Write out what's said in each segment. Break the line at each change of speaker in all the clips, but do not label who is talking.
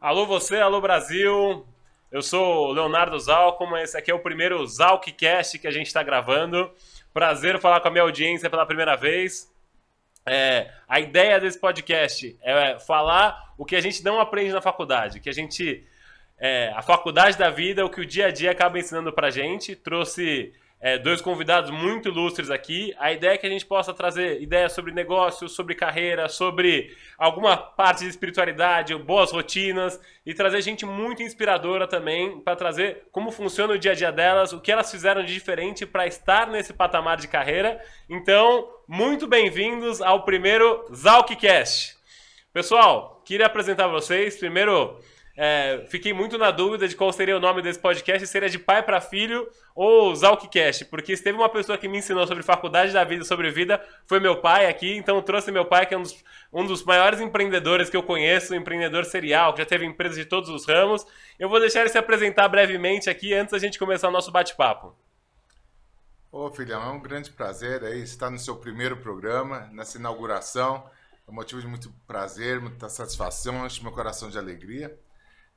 Alô você, alô Brasil. Eu sou o Leonardo Zalcom, esse aqui é o primeiro Zalkcast que a gente está gravando. Prazer falar com a minha audiência pela primeira vez. É, a ideia desse podcast é falar o que a gente não aprende na faculdade, que a gente é, a faculdade da vida, o que o dia a dia acaba ensinando pra gente. Trouxe é, dois convidados muito ilustres aqui. A ideia é que a gente possa trazer ideias sobre negócios, sobre carreira, sobre alguma parte de espiritualidade, boas rotinas e trazer gente muito inspiradora também para trazer como funciona o dia a dia delas, o que elas fizeram de diferente para estar nesse patamar de carreira. Então, muito bem-vindos ao primeiro Zalkcast. Pessoal, queria apresentar vocês primeiro é, fiquei muito na dúvida de qual seria o nome desse podcast, se seria de pai para filho ou Zalkcast, porque se teve uma pessoa que me ensinou sobre faculdade da vida, sobre vida, foi meu pai aqui, então trouxe meu pai, que é um dos, um dos maiores empreendedores que eu conheço, um empreendedor serial, que já teve empresas de todos os ramos. Eu vou deixar ele se apresentar brevemente aqui antes da gente começar o nosso bate-papo.
Ô filhão, é um grande prazer aí estar no seu primeiro programa, nessa inauguração. É um motivo de muito prazer, muita satisfação, enche meu coração de alegria.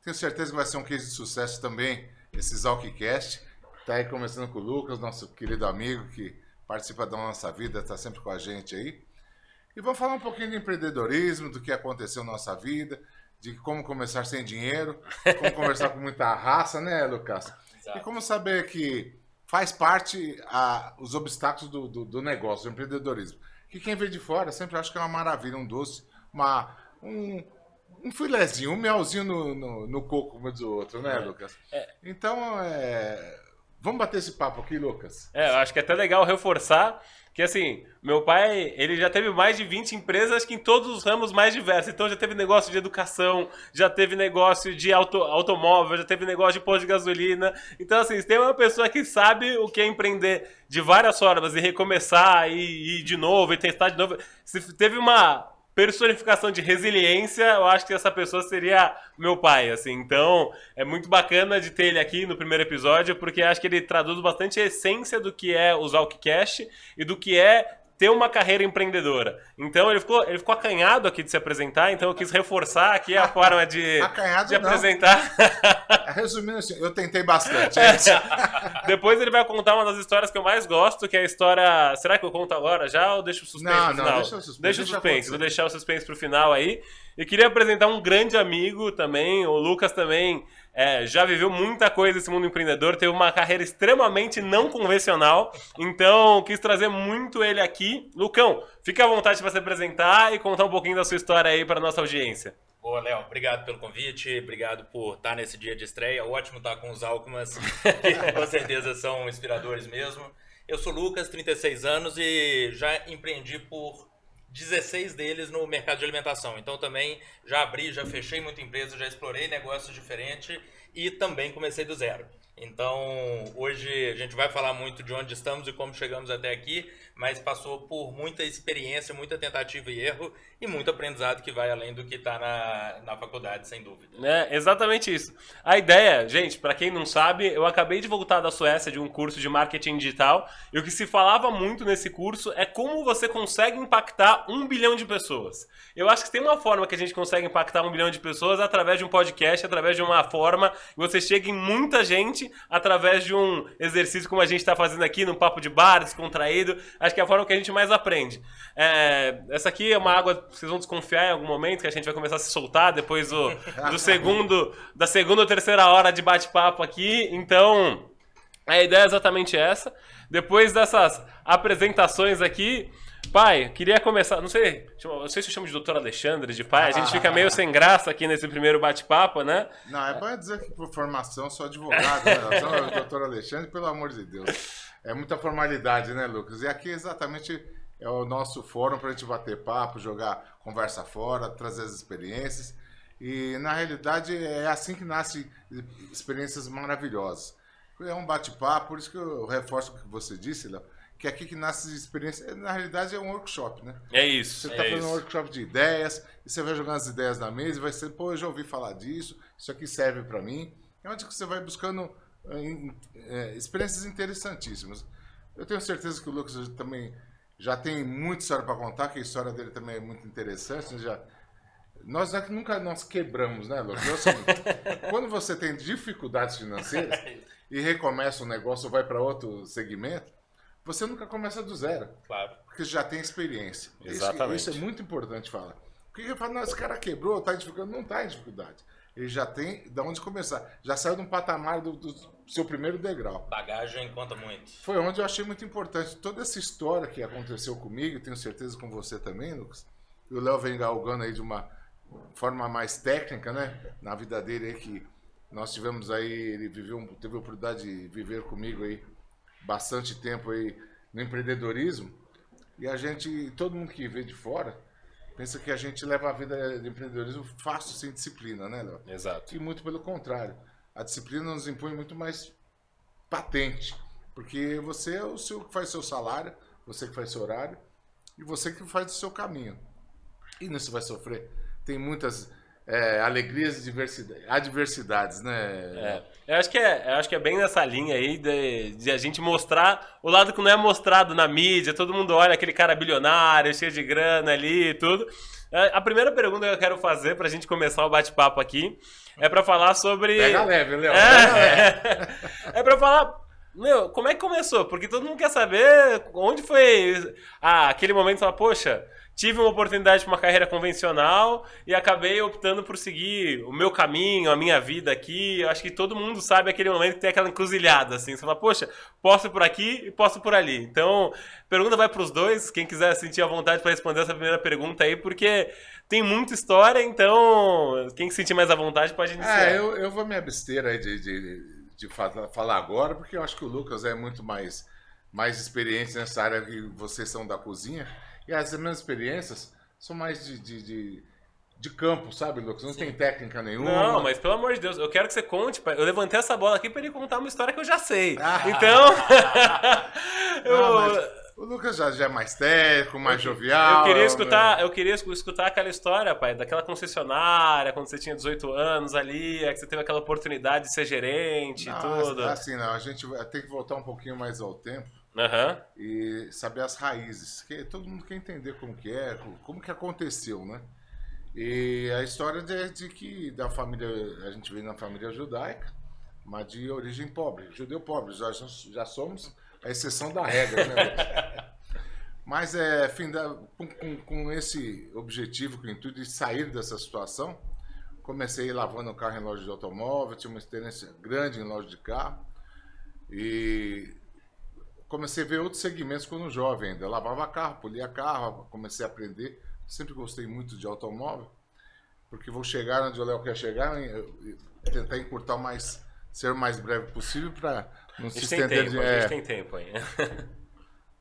Tenho certeza que vai ser um case de sucesso também, esse Zalkcast. Está aí começando com o Lucas, nosso querido amigo que participa da nossa vida, está sempre com a gente aí. E vamos falar um pouquinho de empreendedorismo, do que aconteceu na nossa vida, de como começar sem dinheiro, como conversar com muita raça, né, Lucas? Exato. E como saber que faz parte a, os obstáculos do, do, do, negócio, do empreendedorismo. Que quem vê de fora sempre acha que é uma maravilha, um doce, uma, um, um filezinho, um melzinho no, no, no, coco, como diz o outro, né, é. Lucas? É. Então, é... vamos bater esse papo aqui, Lucas?
É, eu acho que é até legal reforçar que, assim, meu pai, ele já teve mais de 20 empresas, acho que em todos os ramos mais diversos. Então, já teve negócio de educação, já teve negócio de auto, automóvel, já teve negócio de posto de gasolina. Então, assim, se tem uma pessoa que sabe o que é empreender de várias formas e recomeçar e ir de novo e testar de novo. Se teve uma personificação de resiliência, eu acho que essa pessoa seria meu pai, assim. Então, é muito bacana de ter ele aqui no primeiro episódio, porque acho que ele traduz bastante a essência do que é o Zalkcast e do que é ter uma carreira empreendedora. Então ele ficou, ele ficou acanhado aqui de se apresentar, então eu quis reforçar aqui a forma de,
acanhado
de apresentar.
Resumindo assim, eu tentei bastante. É.
Depois ele vai contar uma das histórias que eu mais gosto, que é a história. Será que eu conto agora já ou deixo o suspense não, pro final? Não, deixa o suspense. Deixa o suspense, vou deixar o suspense pro final aí. E queria apresentar um grande amigo também, o Lucas também é, já viveu muita coisa nesse mundo empreendedor, teve uma carreira extremamente não convencional, então quis trazer muito ele aqui. Lucão, fique à vontade para se apresentar e contar um pouquinho da sua história aí para nossa audiência.
Boa, Léo, obrigado pelo convite, obrigado por estar nesse dia de estreia. Ótimo estar com os Alckmas, que com certeza são inspiradores mesmo. Eu sou Lucas, 36 anos e já empreendi por 16 deles no mercado de alimentação. Então também já abri, já fechei muita empresa, já explorei negócios diferentes e também comecei do zero. Então, hoje a gente vai falar muito de onde estamos e como chegamos até aqui, mas passou por muita experiência, muita tentativa e erro e muito aprendizado que vai além do que está na, na faculdade, sem dúvida.
É, exatamente isso. A ideia, gente, para quem não sabe, eu acabei de voltar da Suécia de um curso de marketing digital e o que se falava muito nesse curso é como você consegue impactar um bilhão de pessoas. Eu acho que tem uma forma que a gente consegue impactar um bilhão de pessoas através de um podcast, através de uma forma que você chega em muita gente através de um exercício como a gente está fazendo aqui, num papo de bar, descontraído. Acho que é a forma que a gente mais aprende. É, essa aqui é uma água vocês vão desconfiar em algum momento que a gente vai começar a se soltar depois do, do segundo, da segunda ou terceira hora de bate-papo aqui. Então, a ideia é exatamente essa. Depois dessas apresentações aqui, pai, queria começar. Não sei, não sei se eu chamo de doutor Alexandre, de pai. A gente fica meio sem graça aqui nesse primeiro bate-papo, né?
Não, é bom dizer que por formação sou advogado, né? sou doutor Alexandre, pelo amor de Deus. É muita formalidade, né, Lucas? E aqui exatamente é o nosso fórum para a gente bater papo, jogar conversa fora, trazer as experiências. E na realidade é assim que nascem experiências maravilhosas. É um bate-papo, por isso que eu reforço o que você disse, Léo, que é aqui que nasce experiência. Na realidade é um workshop, né?
É isso.
Você
está
é fazendo
isso.
um workshop de ideias, e você vai jogando as ideias na mesa e vai ser, pô, eu já ouvi falar disso, isso aqui serve para mim. É onde que você vai buscando é, experiências interessantíssimas. Eu tenho certeza que o Lucas também já tem muita história para contar, que a história dele também é muito interessante. Né? Já, Nós aqui nunca nós quebramos, né, Lucas? É o seguinte, quando você tem dificuldades financeiras e recomeça um negócio ou vai para outro segmento, você nunca começa do zero.
Claro.
Porque você já tem experiência. Isso-
Exatamente.
Isso, é muito importante falar. Porque eu falo, não, esse cara quebrou, tá em dificuldade. Não tá em dificuldade. Ele já tem de onde começar. Já saiu de um patamar do, do seu primeiro degrau.
Bagagem conta muito.
Foi onde eu achei muito importante. Toda essa história que aconteceu comigo, tenho certeza com você também, Lucas. E o Léo vem galgando aí de uma forma mais técnica, né? Na vida dele aí que nós tivemos aí, ele viveu, teve a oportunidade de viver comigo aí bastante tempo aí no empreendedorismo. E a gente, todo mundo que vê de fora, pensa que a gente leva a vida de empreendedorismo fácil, sem disciplina, né, Léo?
Exato.
E muito pelo contrário. A disciplina nos impõe muito mais patente. Porque você é o seu que faz seu salário, você que faz seu horário, e você que faz o seu caminho. E nisso vai sofrer. Tem muitas é, alegrias e diversidade, adversidades, né?
É, eu acho que é, eu acho que é bem nessa linha aí de, de a gente mostrar o lado que não é mostrado na mídia. Todo mundo olha aquele cara bilionário, cheio de grana ali e tudo. É, A primeira pergunta que eu quero fazer pra gente começar o bate-papo aqui é pra falar sobre.
Pega leve.
É, é pra falar. Meu, como é que começou? Porque todo mundo quer saber onde foi ah, aquele momento falar, poxa, tive uma oportunidade para uma carreira convencional e acabei optando por seguir o meu caminho, a minha vida aqui. Eu acho que todo mundo sabe aquele momento que tem aquela encruzilhada, assim. Você fala, poxa, posso por aqui e posso por ali. Então, pergunta vai para os dois, quem quiser sentir a vontade para responder essa primeira pergunta aí, porque tem muita história, então quem se sentir mais à vontade pode iniciar.
É, eu, eu vou me abster aí de, de, de fa- falar agora, porque eu acho que o Lucas é muito mais, mais experiente nessa área que vocês são da cozinha. E as minhas experiências são mais de, de, de, de campo, sabe, Lucas? Não tem técnica nenhuma.
Não, mas pelo amor de Deus, eu quero que você conte. pai. Eu levantei essa bola aqui pra ele contar uma história que eu já sei.
Ah.
Então. eu,
Não, mas o Lucas já, já é mais técnico, mais jovial.
eu queria
né?
escutar, eu queria escu- escutar aquela história, pai, daquela concessionária, quando você tinha 18 anos ali, é que você teve aquela oportunidade de ser gerente e tudo.
Assim, não, a gente vai- tem que voltar um pouquinho mais ao tempo
Aham.
e saber as raízes. Que todo mundo quer entender como que é, como que aconteceu, né? E a história de, de que da família, a gente veio na família judaica, mas de origem pobre, judeu pobre, já, já somos a exceção da regra, né? Mas é, fim da, com, com, com esse objetivo, com o intuito de sair dessa situação, comecei lavando o carro em loja de automóvel, tinha uma experiência grande em loja de carro e comecei a ver outros segmentos quando jovem ainda. Eu lavava carro, polia carro, comecei a aprender. Sempre gostei muito de automóvel, porque vou chegar onde o Léo quer chegar e tentar encurtar o mais, ser o mais breve possível para não se estender.
tempo,
de-
a
é.
gente tem tempo aí.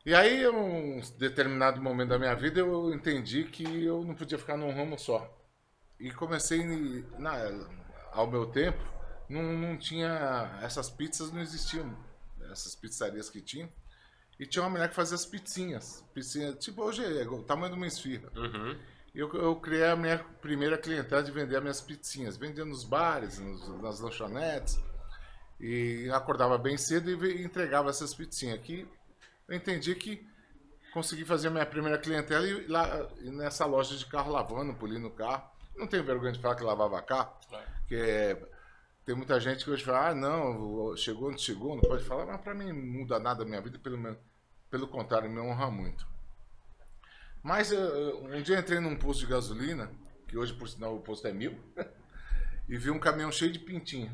E aí, em um determinado momento da minha vida, eu entendi que eu não podia ficar num ramo só. E comecei, na, ao meu tempo, não, não tinha. Essas pizzas não existiam. Essas pizzarias que tinham. E tinha uma mulher que fazia as pizzinhas. Pizzinha, tipo hoje, é o tamanho de uma esfirra.
Uhum.
Eu, eu criei a minha primeira clientela de vender as minhas pizzinhas. Vendia nos bares, nos- nas lanchonetes. E acordava bem cedo e entregava essas pizzinhas. Aqui eu entendi que consegui fazer a minha primeira clientela e lá e nessa loja de carro lavando, polindo o carro. Não tenho vergonha de falar que lavava carro, porque é, tem muita gente que hoje fala, ah, não, chegou onde chegou, não pode falar, mas para mim não muda nada a minha vida, pelo, meu- pelo contrário, me honra muito. Mas eh, um dia eu entrei num posto de gasolina, que hoje por sinal o posto é mil, e vi um caminhão cheio de pintinho.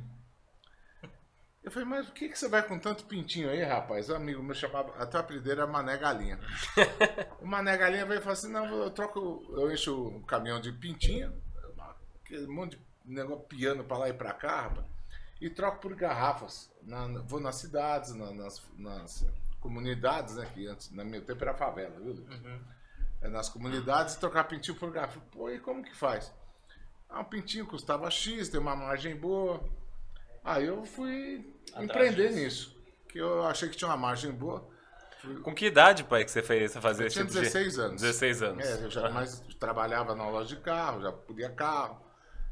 Eu falei, mas por que, que você vai com tanto pintinho aí, rapaz? Um amigo meu chamava, até o apelido dele era Mané Galinha. o Mané Galinha veio e falou assim, não, eu troco, eu encho o caminhão de pintinho, aquele monte de negócio piano pra lá e pra cá, rapaz, e troco por garrafas. Na- vou nas cidades, na- nas, nas comunidades, né, que antes, no meu tempo era favela, viu, Lucas? É, nas comunidades trocar pintinho por garrafa. Pô, e como que faz? Ah, um pintinho custava X, tem uma margem boa. Aí eu fui
Atrás
empreender
disso.
nisso. Que eu achei que tinha uma margem boa.
Com que idade, pai, que você fez você fazer
Eu tinha
tipo de-
16 anos.
16 anos.
É, eu já mais trabalhava na loja de carro, já podia carro.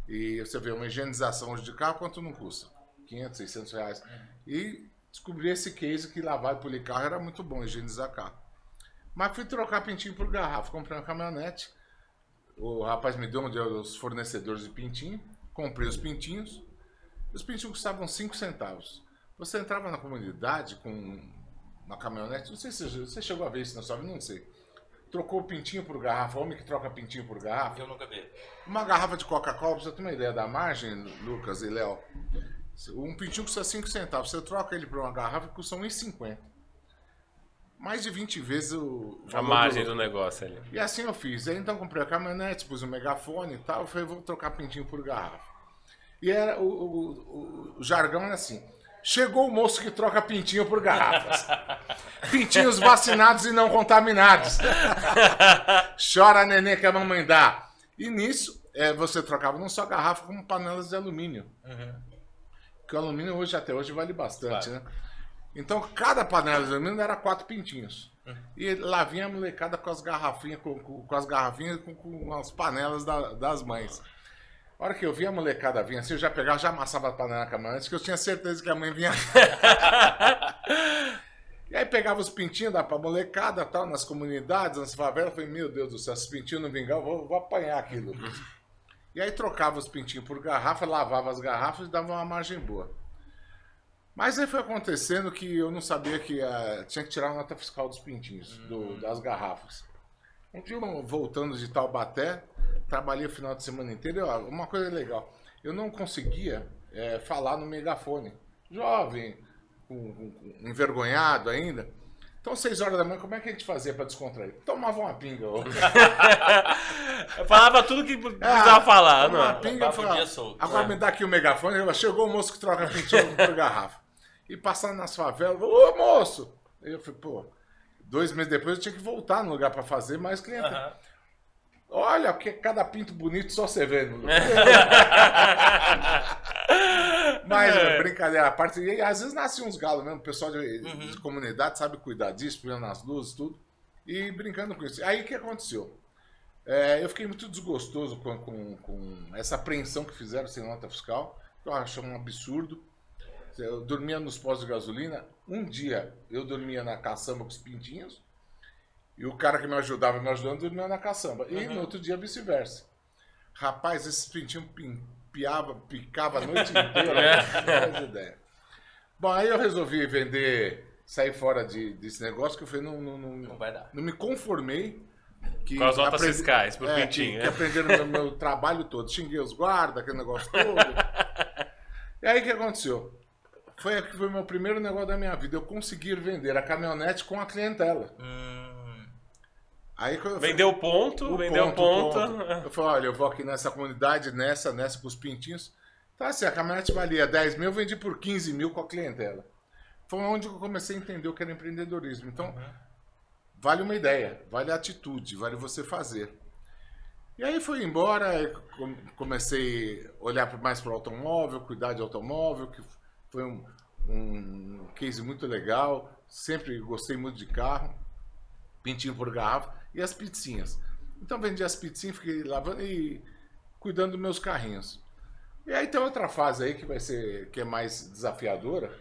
E você vê uma higienização hoje de carro, quanto não custa? 500, 600 reais. E descobri esse case que lavar e polir carro era muito bom, higienizar carro. Mas fui trocar pintinho por garrafa, comprei uma caminhonete. o rapaz me deu onde os fornecedores de pintinho, comprei os pintinhos. Os pintinhos custavam 5 centavos. Você entrava na comunidade com uma caminhonete, não sei se você chegou a ver isso na sua vida, não sei. Trocou o pintinho por garrafa, homem que troca pintinho por garrafa.
Eu nunca vi.
Uma garrafa de Coca-Cola, pra você ter uma ideia da margem, Lucas e Léo. Um pintinho custa 5 centavos. Você troca ele por uma garrafa que custa 1,50. Mais de 20 vezes o
A margem
do-
do negócio ali.
e assim eu fiz. Aí então comprei a caminhonete, pus o megafone e tal. Eu falei, vou trocar pintinho por garrafa. E era o, o- o- o jargão era assim. Chegou o moço que troca pintinho por garrafas. Pintinhos vacinados e não contaminados. Chora nenê que a mamãe dá. E nisso, eh, você trocava não só garrafa, como panelas de alumínio. Porque o alumínio hoje, até hoje, vale bastante, né? Então, cada panela de alumínio era quatro pintinhos. E lá vinha a molecada com as garrafinhas, com, com- com as garrafinhas, com, com as panelas da- das mães. A hora que eu vi a molecada vir assim, eu já pegava, já amassava a panela na caminhonete, que eu tinha certeza que a mãe vinha. e aí pegava os pintinhos, dava pra molecada, tal, nas comunidades, nas favelas, eu falei, meu Deus do céu, esses pintinhos não vingar, eu vou, vou apanhar aquilo. E aí trocava os pintinhos por garrafa, lavava as garrafas e dava uma margem boa. Mas aí foi acontecendo que eu não sabia que ah, tinha que tirar a nota fiscal dos pintinhos, do- das garrafas. Um dia, voltando de Taubaté, trabalhei o final de semana inteiro. e, ó, uma coisa legal, eu não conseguia eh, falar no megafone. Jovem, com- com- envergonhado ainda. Então, seis horas da manhã, como é que a gente fazia para descontrair? Tomava uma pinga.
Eu falava tudo que precisava falar,
Tomava uma
não.
pinga, falava,
solto.
agora
É.
me dá aqui o megafone. Chegou o moço que troca pintinho por garrafa. E passando nas favelas, ô moço! Aí eu falei, pô, dois meses depois eu tinha que voltar no lugar para fazer mais cliente.
Aham.
Olha, porque cada pinto bonito só você vê. no lugar. Mas,
É.
brincadeira à parte, e às vezes nasciam uns galos mesmo, o pessoal de, de comunidade sabe cuidar disso, pegando as luzes, tudo, e brincando com isso. Aí o que aconteceu? É, eu fiquei muito desgostoso com, com, com essa apreensão que fizeram sem nota fiscal, que eu acho um absurdo. Eu dormia nos postos de gasolina, um dia eu dormia na caçamba com os pintinhos, e o cara que me ajudava me ajudando dormia na caçamba. E no outro dia vice-versa. Rapaz, esses pintinhos pin, piava, picava a noite inteira. não faz ideia. Bom, aí eu resolvi vender, sair fora de, desse negócio, que eu falei, não, não, não,
Não vai dar.
não me conformei. Que
Com as notas
aprendi-
fiscais, por
é,
pintinho,
que,
né?
que aprenderam no meu, meu trabalho todo. Xinguei os guardas, aquele negócio todo. e aí o que aconteceu? Foi que foi o meu primeiro negócio da minha vida. Eu conseguir vender a caminhonete com a clientela.
Hum,
Aí quando eu
Vendeu o ponto,
o
vendeu o ponto.
Eu falei, olha, eu vou aqui nessa comunidade, nessa, nessa com os pintinhos. Tá assim, a caminhonete valia 10 mil, eu vendi por 15 mil com a clientela. Foi onde eu comecei a entender o que era empreendedorismo. Então, vale uma ideia, vale a atitude, vale você fazer. E aí fui embora, comecei a olhar mais para o automóvel, cuidar de automóvel, que foi um, um case muito legal. Sempre gostei muito de carro, pintinho por garrafa e as pizzinhas. Então vendi as pizzinhas, fiquei lavando e cuidando dos meus carrinhos. E aí tem outra fase aí que vai ser que é mais desafiadora,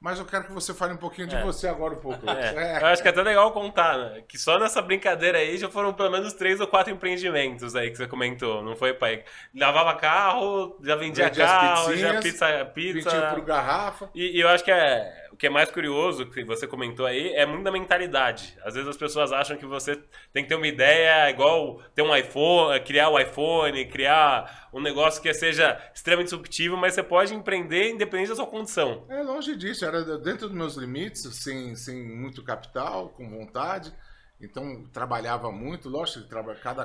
mas eu quero que você fale um pouquinho de
É.
você agora um pouco.
É,
É.
Eu acho que é até legal contar, né? Que só nessa brincadeira aí já foram pelo menos três ou quatro empreendimentos aí que você comentou, não foi, pai? Lavava carro, já vendia
Vendia
carro, já pizza, pizza.
Pintinho por garrafa.
E, e eu acho que é, o que é mais curioso, que você comentou aí, é muito da mentalidade. Às vezes as pessoas acham que você tem que ter uma ideia igual ter um iPhone, criar o iPhone, criar um negócio que seja extremamente disruptivo, mas você pode empreender independente da sua condição.
É longe disso, era dentro dos meus limites, sem, sem muito capital, com vontade. Então trabalhava muito, lógico, cada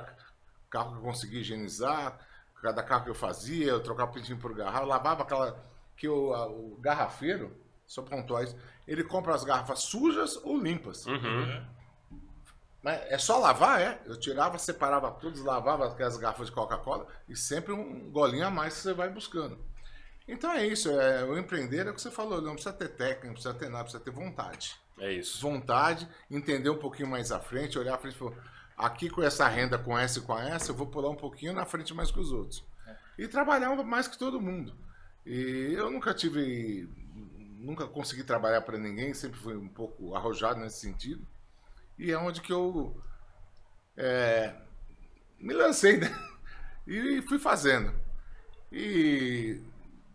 carro que eu conseguia higienizar, cada carro que eu fazia, eu trocava pintinho por garrafa, lavava aquela. que o, a- o garrafeiro, só pontuar isso, ele compra as garrafas sujas ou limpas.
Uhum.
Mas é só lavar, é? Eu tirava, separava tudo, lavava aquelas garrafas de Coca-Cola e sempre um golinho a mais que você vai buscando. Então é isso, é, o empreender é o que você falou, não precisa ter técnica, não precisa ter nada, precisa ter vontade.
É isso.
Vontade, entender um pouquinho mais à frente, olhar à frente e falar, aqui com essa renda, com essa e com essa, eu vou pular um pouquinho na frente mais que os outros. E trabalhar mais que todo mundo. E eu nunca tive, nunca consegui trabalhar para ninguém, sempre fui um pouco arrojado nesse sentido. E é onde que eu é, me lancei, né? E fui fazendo. E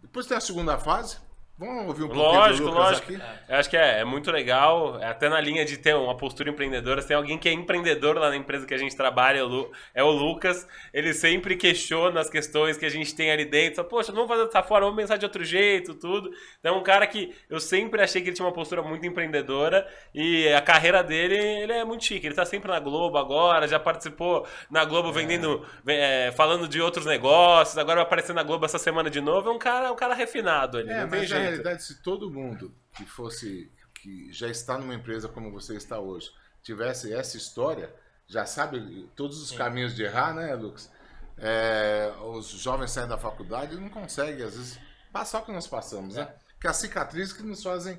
depois tem a segunda fase, Vamos ouvir um pouquinho
Lógico,
do Lucas
lógico.
aqui?
Eu acho que é, é muito legal, é até na linha de ter uma postura empreendedora. Se tem alguém que é empreendedor lá na empresa que a gente trabalha, é o é Lucas. Ele sempre questiona as questões que a gente tem ali dentro. Fala, Poxa, não vamos fazer dessa forma, vamos pensar de outro jeito, tudo. Então é um cara que eu sempre achei que ele tinha uma postura muito empreendedora e a carreira dele, ele é muito chique. Ele tá sempre na Globo agora, já participou na Globo vendendo, é, falando de outros negócios, agora vai aparecer na Globo essa semana de novo. É um cara, um cara refinado ali,
É,
não tem jeito.
Realidade, se todo mundo que fosse, que já está numa empresa como você está hoje, tivesse essa história, já sabe todos os caminhos de errar, né, Lucas? É, os jovens saem da faculdade e não conseguem, às vezes, passar o que nós passamos, né? Que as cicatrizes que nos fazem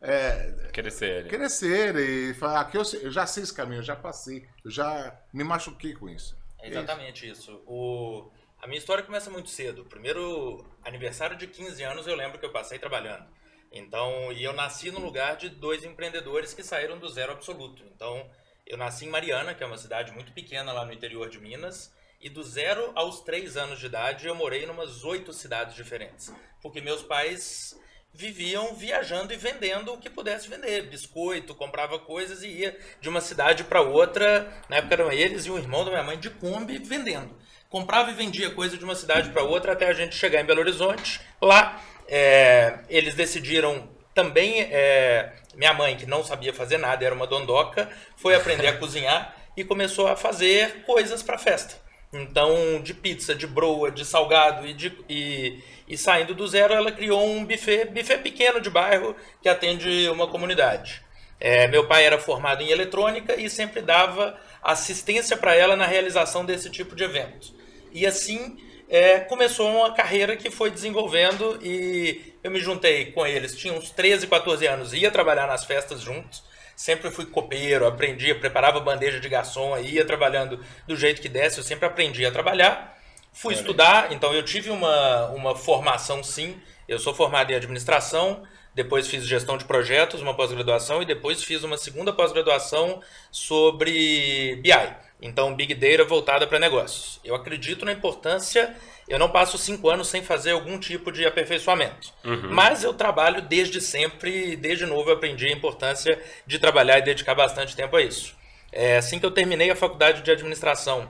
é,
Crescer ali.
crescer e falar, aqui eu, eu já sei esse caminho, eu já passei, eu já me machuquei com isso.
É exatamente isso. O... A minha história começa muito cedo. Primeiro aniversário de 15 anos eu lembro que eu passei trabalhando. Então, e eu nasci no lugar de dois empreendedores que saíram do zero absoluto. Então, eu nasci em Mariana, que é uma cidade muito pequena lá no interior de Minas, e do zero aos três anos de idade eu morei em umas oito cidades diferentes. Porque meus pais viviam viajando e vendendo o que pudesse vender. Biscoito, comprava coisas e ia de uma cidade para outra. Na época eram eles e o irmão da minha mãe de Kombi vendendo. Comprava e vendia coisa de uma cidade para outra até a gente chegar em Belo Horizonte. Lá é, eles decidiram também. é, minha mãe, que não sabia fazer nada, era uma dondoca, foi aprender a cozinhar e começou a fazer coisas para festa. Então, de pizza, de broa, de salgado e, de, e, e saindo do zero, ela criou um buffet, buffet pequeno de bairro que atende uma comunidade. É, meu pai era formado em eletrônica e sempre dava assistência para ela na realização desse tipo de evento. E assim é, começou uma carreira que foi desenvolvendo e eu me juntei com eles. Tinha uns 13, 14 anos, ia trabalhar nas festas juntos. Sempre fui copeiro, aprendia, preparava bandeja de garçom, ia trabalhando do jeito que desse, eu sempre aprendi a trabalhar. Fui estudar, então eu tive uma, uma formação sim. Eu sou formado em administração, depois fiz gestão de projetos, uma pós-graduação, e depois fiz uma segunda pós-graduação sobre BI. Então, Big Data voltada para negócios. Eu acredito na importância, eu não passo cinco anos sem fazer algum tipo de aperfeiçoamento. Mas eu trabalho desde sempre, desde novo eu aprendi a importância de trabalhar e dedicar bastante tempo a isso. É, assim que eu terminei a faculdade de administração,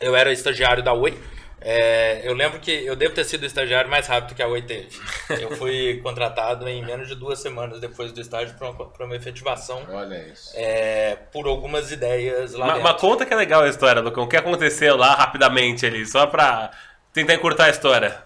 eu era estagiário da Oi. É, eu lembro que eu devo ter sido o estagiário mais rápido que a Oi teve. Eu fui contratado em menos de duas semanas depois do estágio para uma, pra uma efetivação
Olha isso.
é, por algumas ideias lá
Mas, mas conta que é legal a história, Lucão. O que aconteceu lá rapidamente ali, só pra tentar encurtar a história.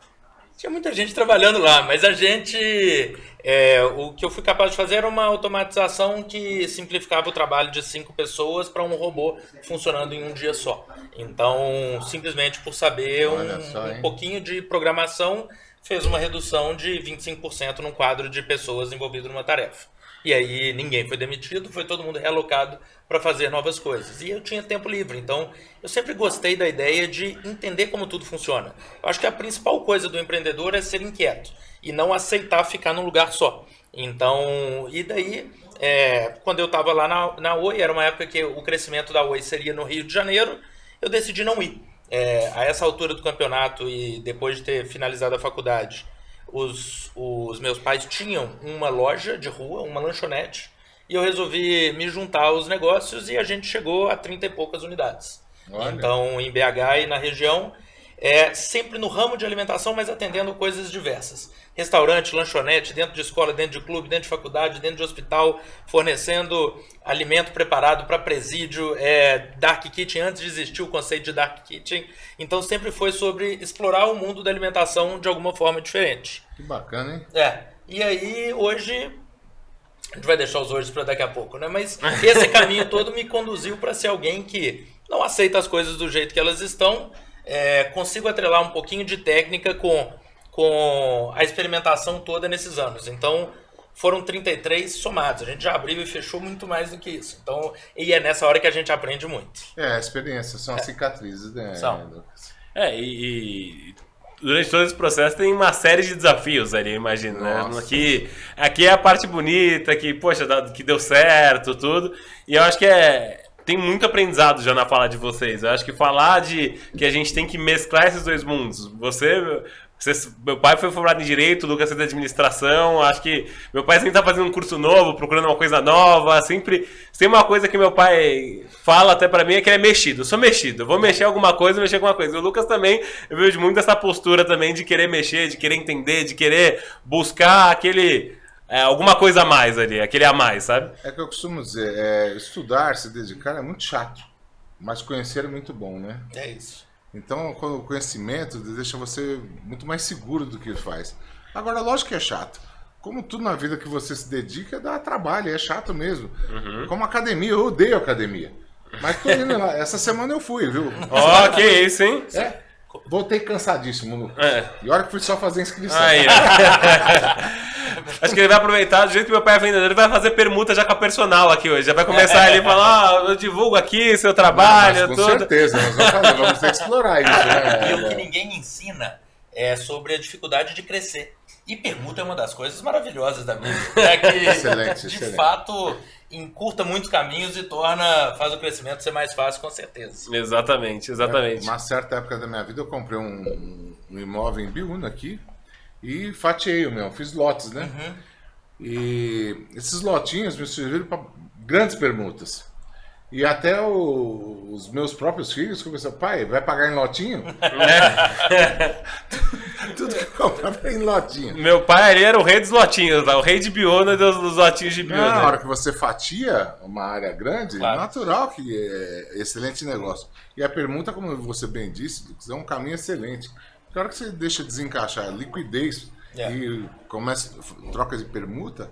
Tinha muita gente trabalhando lá, mas a gente. é, o que eu fui capaz de fazer era uma automatização que simplificava o trabalho de cinco pessoas para um robô funcionando em um dia só. Então, simplesmente por saber um,
só,
um pouquinho de programação, fez uma redução de 25% no quadro de pessoas envolvidas numa tarefa. E aí ninguém foi demitido, foi todo mundo realocado para fazer novas coisas. E eu tinha tempo livre, então eu sempre gostei da ideia de entender como tudo funciona. Eu acho que a principal coisa do empreendedor é ser inquieto e não aceitar ficar num lugar só. Então, e daí, é, quando eu estava lá na, na Oi, era uma época que o crescimento da Oi seria no Rio de Janeiro, eu decidi não ir. É, a essa altura do campeonato e depois de ter finalizado a faculdade, os, os meus pais tinham uma loja de rua, uma lanchonete, e eu resolvi me juntar aos negócios e a gente chegou a 30 e poucas unidades.
Olha.
Então, em BH e na região, é sempre no ramo de alimentação, mas atendendo coisas diversas. Restaurante, lanchonete, dentro de escola, dentro de clube, dentro de faculdade, dentro de hospital, fornecendo alimento preparado para presídio, é, dark kitchen, antes de existir o conceito de dark kitchen. Então sempre foi sobre explorar o mundo da alimentação de alguma forma diferente.
Que bacana, hein?
É. E aí, hoje. A gente vai deixar os hoje para daqui a pouco, né? Mas esse caminho todo me conduziu para ser alguém que não aceita as coisas do jeito que elas estão. É, consigo atrelar um pouquinho de técnica com, com a experimentação toda nesses anos. Então, foram 33 somados. A gente já abriu e fechou muito mais do que isso. Então, e é nessa hora que a gente aprende muito.
É, a experiência, são as cicatrizes, né,
São.
É, e, e durante todo esse processo tem uma série de desafios ali, imagino, né? Aqui, aqui é a parte bonita, que, poxa, que deu certo, tudo. E eu acho que é. tem muito aprendizado já na fala de vocês. Eu acho que falar de que a gente tem que mesclar esses dois mundos. Você, você meu pai foi formado em direito, o Lucas fez administração. Acho que meu pai sempre está fazendo um curso novo, procurando uma coisa nova. Sempre tem uma coisa que meu pai fala até para mim é que ele é mexido. Eu sou mexido. Eu vou mexer alguma coisa, mexer alguma coisa. O Lucas também, eu vejo muito essa postura também de querer mexer, de querer entender, de querer buscar aquele é, alguma coisa a mais ali, aquele a mais, sabe?
É que eu costumo dizer, é, estudar, se dedicar é muito chato, mas conhecer é muito bom, né?
É isso.
Então, o conhecimento deixa você muito mais seguro do que faz. Agora, lógico que é chato. Como tudo na vida que você se dedica, dá trabalho, é chato mesmo.
Uhum.
Como academia, eu odeio academia. Mas tô indo lá. Essa semana eu fui, viu?
Ó, que isso, hein?
É. Voltei cansadíssimo. Lucas.
É.
E hora que fui só fazer inscrição.
Aí. Acho que ele vai aproveitar, do jeito que meu pai é vendedor, ele vai fazer permuta já com a personal aqui hoje. Já vai começar ali e falar, ó, eu divulgo aqui seu trabalho,
Mas, com
tudo.
certeza, nós vamos, fazer, vamos ter que explorar isso, né?
E o que ninguém ensina é sobre a dificuldade de crescer. E permuta é uma das coisas maravilhosas da vida. É que,
Excelente,
de
excelente.
fato, encurta muitos caminhos e torna, faz o crescimento ser mais fácil, com certeza.
Exatamente, exatamente.
Uma certa época da minha vida eu comprei um, um imóvel em Biúna aqui e fatiei o meu, fiz lotes, né?
Uhum.
E esses lotinhos me serviram para grandes permutas. E até o- os meus próprios filhos começaram, pai, vai pagar em lotinho? Tudo que eu comprava era em lotinho.
Meu pai ali era o rei dos lotinhos, o rei de Biona dos, dos lotinhos de Biona.
Na hora que você fatia uma área grande,
Claro.
é natural que é excelente negócio. E a pergunta, como você bem disse, Lucas, é um caminho excelente. Porque a hora que você deixa desencaixar a liquidez
É.
e começa troca de permuta,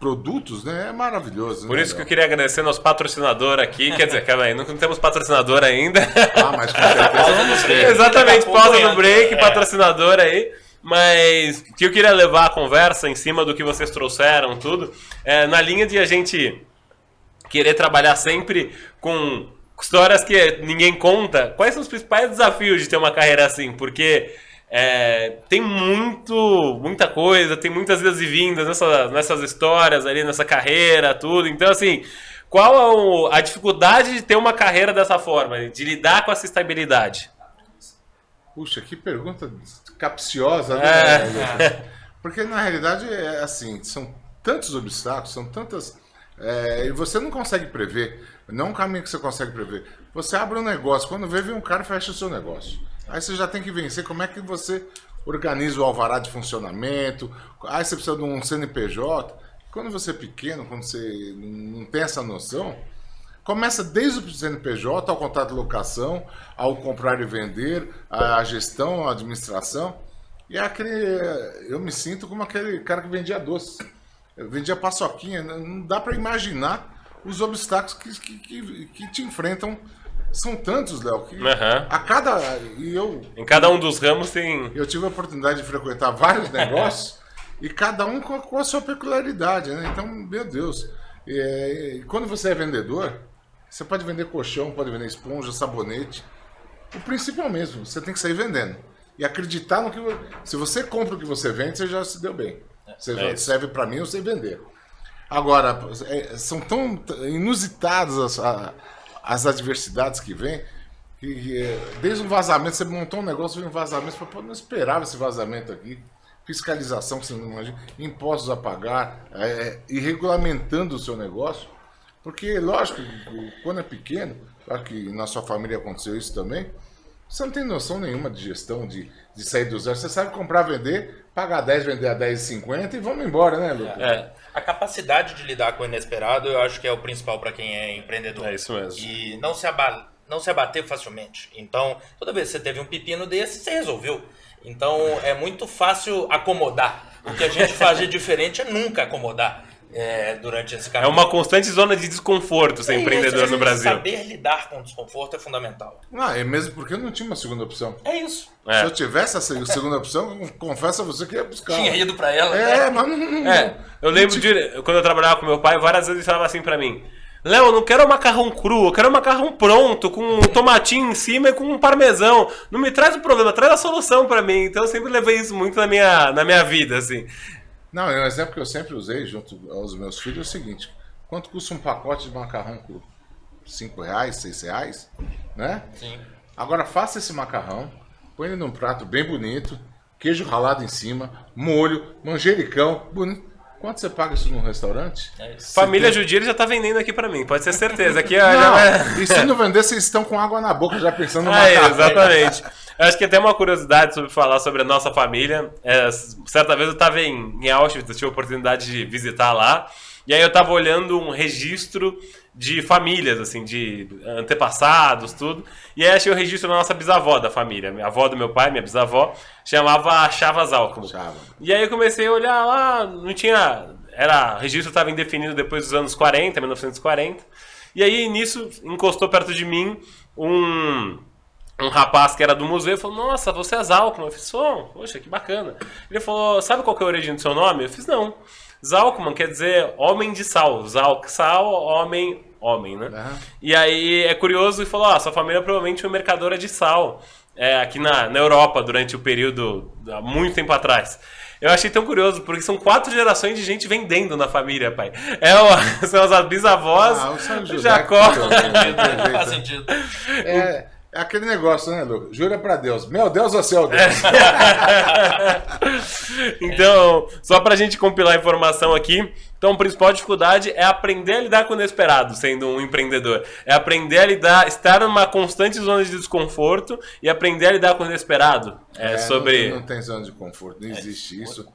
produtos, né? É maravilhoso.
Por
né,
isso que eu queria agradecer nosso patrocinador aqui. Quer dizer, calma aí, não temos patrocinador ainda.
Ah, mas com certeza vamos ter.
Exatamente, pausa do break,
É.
patrocinador aí. Mas que eu queria levar a conversa em cima do que vocês trouxeram, tudo, é, na linha de a gente querer trabalhar sempre com histórias que ninguém conta. Quais são os principais desafios de ter uma carreira assim? Porque é, tem muito, muita coisa, tem muitas idas e vindas nessa, nessas histórias ali, nessa carreira, tudo. Então, assim, qual é o- a dificuldade de ter uma carreira dessa forma, de lidar com essa estabilidade?
Puxa, que pergunta capciosa, né?
É.
Porque na realidade é assim, são tantos obstáculos, são tantas. é, e você não consegue prever. Não é um caminho que você consegue prever. Você abre um negócio, quando vê, vem um cara e fecha o seu negócio. Aí você já tem que vencer como é que você organiza o alvará de funcionamento. Aí você precisa de um CNPJ. Quando você é pequeno, quando você não tem essa noção, Começa desde o CNPJ, ao contrato de locação, ao comprar e vender, a gestão, a administração. E é aquele, eu me sinto como aquele cara que vendia doces. Eu vendia paçoquinha. Não dá para imaginar os obstáculos que, que, que, que te enfrentam. São tantos, Léo, que
Aham.
a cada. E eu,
Em cada um dos ramos tem.
eu tive a oportunidade de frequentar vários negócios e cada um com a, com a sua peculiaridade, né? Então, meu Deus. É, e quando você é vendedor, você pode vender colchão, pode vender esponja, sabonete. O princípio é o mesmo, você tem que sair vendendo. E acreditar no que. Se você compra o que você vende, você já se deu bem. Você
É
serve para mim, eu sei vender. Agora, é, são tão inusitadas as, a- as adversidades que vêm, que, é, desde um vazamento, você montou um negócio, vem um vazamento, você fala, pô, não esperava esse vazamento aqui. Fiscalização você não imagina, impostos a pagar, é, e regulamentando o seu negócio. Porque, lógico, quando é pequeno, claro que na sua família aconteceu isso também, você não tem noção nenhuma de gestão, de, de sair do zero. Você sabe comprar, vender, pagar 10, vender a 10,50 e vamos embora, né, Lucas?
É,
A capacidade de lidar com o inesperado, eu acho que é o principal para quem é empreendedor.
É isso mesmo.
E não se, aba- não se abater facilmente. Então, toda vez que você teve um pepino desse, você resolveu. Então, é muito fácil acomodar. O que a gente faz de diferente é nunca acomodar é, durante esse
é
caminho.
uma constante zona de desconforto ser
É
empreendedor
isso,
no Brasil.
Saber lidar com o desconforto é fundamental.
Ah, é mesmo porque eu não tinha uma segunda opção.
É isso.
Se
É.
eu tivesse a se- segunda opção, confesso a você que ia buscar.
Tinha ido para ela.
É,
né?
mas não. não-
É, eu lembro de quando eu trabalhava com meu pai, várias vezes ele falava assim pra mim: Léo, eu não quero macarrão cru, eu quero macarrão pronto, com um tomatinho em cima e com um parmesão. Não me traz o problema, traz a solução pra mim. Então eu sempre levei isso muito na minha, na minha vida, assim.
Não, é um exemplo que eu sempre usei junto aos meus filhos é o seguinte: quanto custa um pacote de macarrão cru? 5 reais, 6 reais, né?
Sim.
Agora faça esse macarrão, põe ele num prato bem bonito, queijo ralado em cima, molho, manjericão, bonito. Quanto você paga isso num restaurante?
É isso.
Família Judia ele já tá vendendo aqui pra mim, pode ter certeza. Aqui
Não,
já
e se não vender, vocês estão com água na boca já pensando no
Ah, é,
macarrão.
exatamente. Eu acho que até uma curiosidade sobre falar sobre a nossa família. É, certa vez eu estava em, em Auschwitz, eu tive a oportunidade de visitar lá. E aí eu estava olhando um registro de famílias, assim, de antepassados, tudo. E aí achei o registro da nossa bisavó da família. Minha avó do meu pai, minha bisavó, chamava Chavas Alckmin.
Chava.
E aí eu comecei a olhar lá, não tinha. Era, o registro estava indefinido depois dos anos 40, 1940. E aí nisso encostou perto de mim um, um rapaz que era do museu falou: Nossa, você é Zalkman. Eu fiz: Sou, poxa, que bacana. Ele falou: Sabe qual que é a origem do seu nome? Eu fiz: Não. Zalkman quer dizer homem de sal. Zalk, sal, homem, homem, né?
Aham.
E aí é curioso e falou: ah, sua família provavelmente foi mercadora de sal é, aqui na, na Europa durante o período há muito tempo atrás. Eu achei tão curioso, porque são quatro gerações de gente vendendo na família, pai. É o, são as bisavós,
Ah, o José
Jacó.
né?
Faz sentido.
É, é aquele negócio, né, Lucas? Jura pra Deus. Meu Deus ou seu Deus?
então, só pra gente compilar a informação aqui. Então, a principal dificuldade é aprender a lidar com o inesperado, sendo um empreendedor. É aprender a lidar, estar numa constante zona de desconforto e aprender a lidar com o inesperado. É,
É,
sobre.
Não, não tem zona de conforto, não existe isso.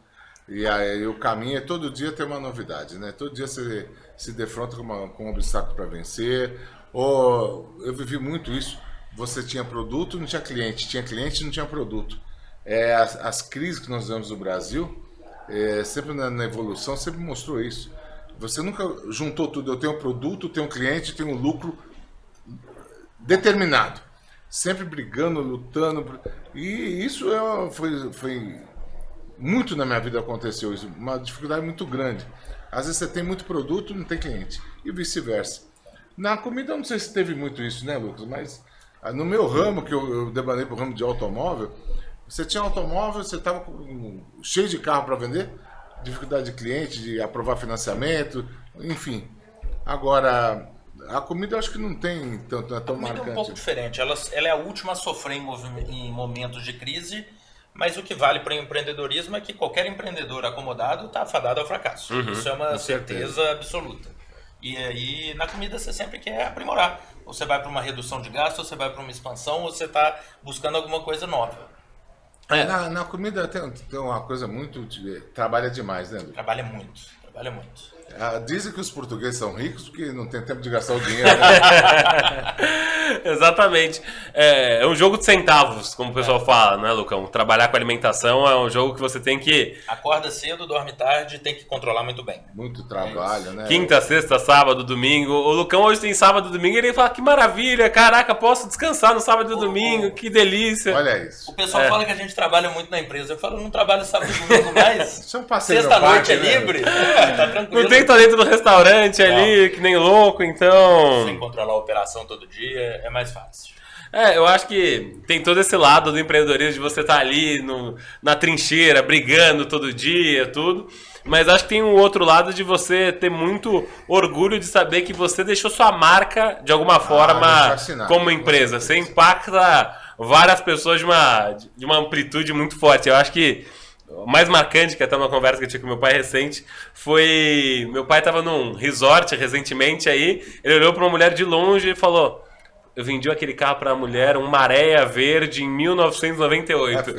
E aí o caminho é todo dia ter uma novidade, né? Todo dia você se defronta com, uma- com um obstáculo para vencer. Ou eu vivi muito isso. Você tinha produto, não tinha cliente. Tinha cliente, não tinha produto. É, as, as crises que nós vemos no Brasil, é, sempre na, na evolução, sempre mostrou isso. Você nunca juntou tudo. Eu tenho produto, tenho cliente, tenho lucro determinado. Sempre brigando, lutando. E isso é, foi, foi. Muito na minha vida aconteceu isso. Uma dificuldade muito grande. Às vezes você tem muito produto não tem cliente. E vice-versa. Na comida eu não sei se teve muito isso, né, Lucas? Mas no meu ramo, que eu, eu debanei para o ramo de automóvel, você tinha automóvel, você estava cheio de carro para vender, dificuldade de cliente, de aprovar financiamento, enfim. Agora, a comida eu acho que não tem tanto, não é tão
A comida é um
marcante.
pouco diferente. Ela, ela é a última a sofrer em, em momentos de crise, mas o que vale para o empreendedorismo é que qualquer empreendedor acomodado está afadado ao fracasso. Isso é uma certeza,
certeza.
absoluta. E aí, na comida, você sempre quer aprimorar. Ou você vai para uma redução de gasto, ou você vai para uma expansão, ou você está buscando alguma coisa nova.
É.
Na, na comida tem, tem uma coisa muito. de- trabalha demais, né?
Trabalha muito, trabalha muito.
Ah, dizem que os portugueses são ricos porque não tem tempo de gastar o dinheiro. Né?
Exatamente. É, é um jogo de centavos, como o pessoal fala, né, Lucão? Trabalhar com alimentação é um jogo que você tem que.
Acorda cedo, dorme tarde, tem que controlar muito bem.
Muito trabalho, né?
Quinta, sexta, sábado, domingo. O Lucão hoje tem sábado e domingo e ele fala: que maravilha, caraca, posso descansar no sábado e domingo, que delícia.
Olha
O
isso.
pessoal
É.
fala que a gente trabalha muito na empresa. Eu falo, não trabalho sábado e domingo mais.
É
Sexta-noite é
né?
livre? É, tá tranquilo.
Não tem talento no restaurante ali, que nem louco, então.
Sem controlar a operação todo dia, é mais fácil.
É, eu acho que tem todo esse lado do empreendedorismo de você estar ali no, na trincheira, brigando todo dia, tudo. Mas acho que tem um outro lado de você ter muito orgulho de saber que você deixou sua marca de alguma forma
deixou assinado,
como
com
empresa. Você impacta várias pessoas de uma, de uma amplitude muito forte. Eu acho que mais marcante, que até uma conversa que eu tive com meu pai recente, foi. Meu pai estava num resort recentemente aí, ele olhou para uma mulher de longe e falou. Eu vendi aquele carro para a mulher, um Maréia Verde, em 1998.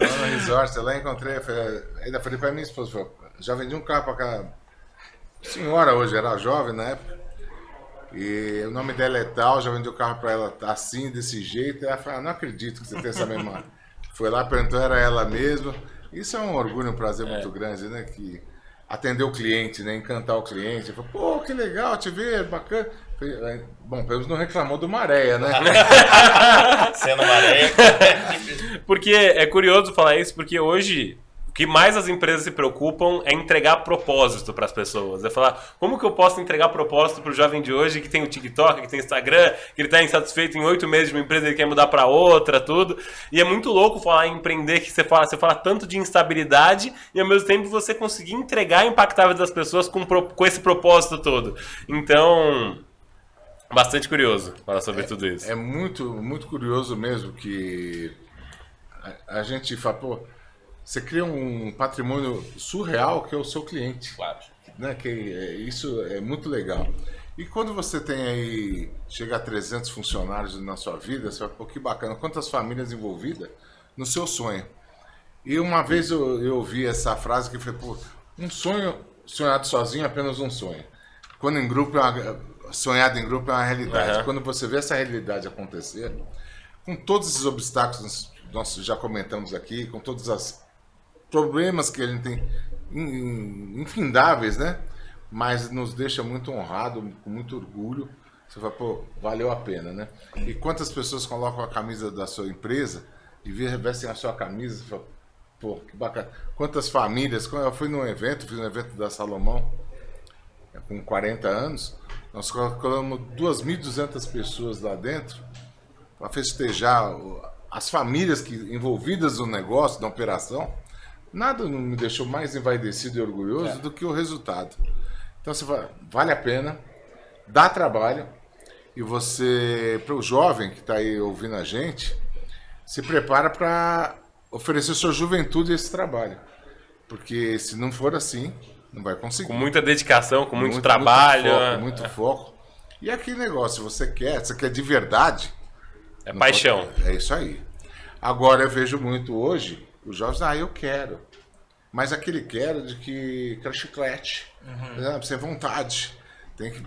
Lá no resort, lá encontrei, falei- ainda falei pra minha esposa, falei, já vendi um carro pra cá. Senhora hoje, era jovem na época. E o nome dela é tal, já vendi o carro pra ela assim, desse jeito. Ela falou, ah, não acredito que você tem essa mesma. Foi lá, perguntou, era ela mesma. Isso é um orgulho, um prazer muito grande, né? Que atender o cliente, né? Encantar o cliente. Falei, pô, que legal te ver, bacana. Falei, "É, Bom, pelo menos não reclamou do Maréia, né?
Sendo maré.
Porque é curioso falar isso, porque hoje que mais as empresas se preocupam é entregar propósito para as pessoas. É falar, como que eu posso entregar propósito para o jovem de hoje que tem o TikTok, que tem o Instagram, que ele está insatisfeito em oito meses de uma empresa e ele quer mudar para outra, tudo. E é muito louco falar em empreender, que você fala, você fala tanto de instabilidade e ao mesmo tempo você conseguir entregar impactar a vida das pessoas com, com esse propósito todo. Então, bastante curioso falar sobre
é,
tudo isso.
É muito, muito curioso mesmo que a, a gente fala, pô, você cria um patrimônio surreal que é o seu cliente.
Claro.
Né? Que é, isso é muito legal. E quando você tem aí, chega a 300 funcionários na sua vida, você fala, pô, que bacana, quantas famílias envolvidas no seu sonho. E uma vez eu, eu ouvi essa frase que foi, pô, um sonho sonhado sozinho é apenas um sonho. Quando em grupo é uma, sonhado em grupo é uma realidade. Uhum. Quando você vê essa realidade acontecer, com todos esses obstáculos nós já comentamos aqui, com todas as problemas que a gente tem infindáveis, né? Mas nos deixa muito honrado, com muito orgulho. Você fala, pô, valeu a pena, né? E quantas pessoas colocam a camisa da sua empresa e vestem a sua camisa e falam, pô, que bacana. Quantas famílias, quando eu fui num evento, fiz um evento da Salomão, com 40 anos, nós colocamos 2.200 pessoas lá dentro para festejar as famílias que envolvidas no negócio, na operação, Nada não me deixou mais envaidecido e orgulhoso é. do que o resultado. Então você fala, vale a pena, dá trabalho, e você, para o jovem que está aí ouvindo a gente, se prepara para oferecer sua juventude esse trabalho. Porque se não for assim, não vai conseguir.
Com muita dedicação, com muito, muito trabalho.
Muito foco, muito é. foco. E aquele negócio, você quer, você quer de verdade.
É paixão.
Pode, é isso aí. Agora eu vejo muito hoje os jovens, ah, eu quero. Mas aquele quero de que quero chiclete. Uhum. Precisa vontade. Tem que.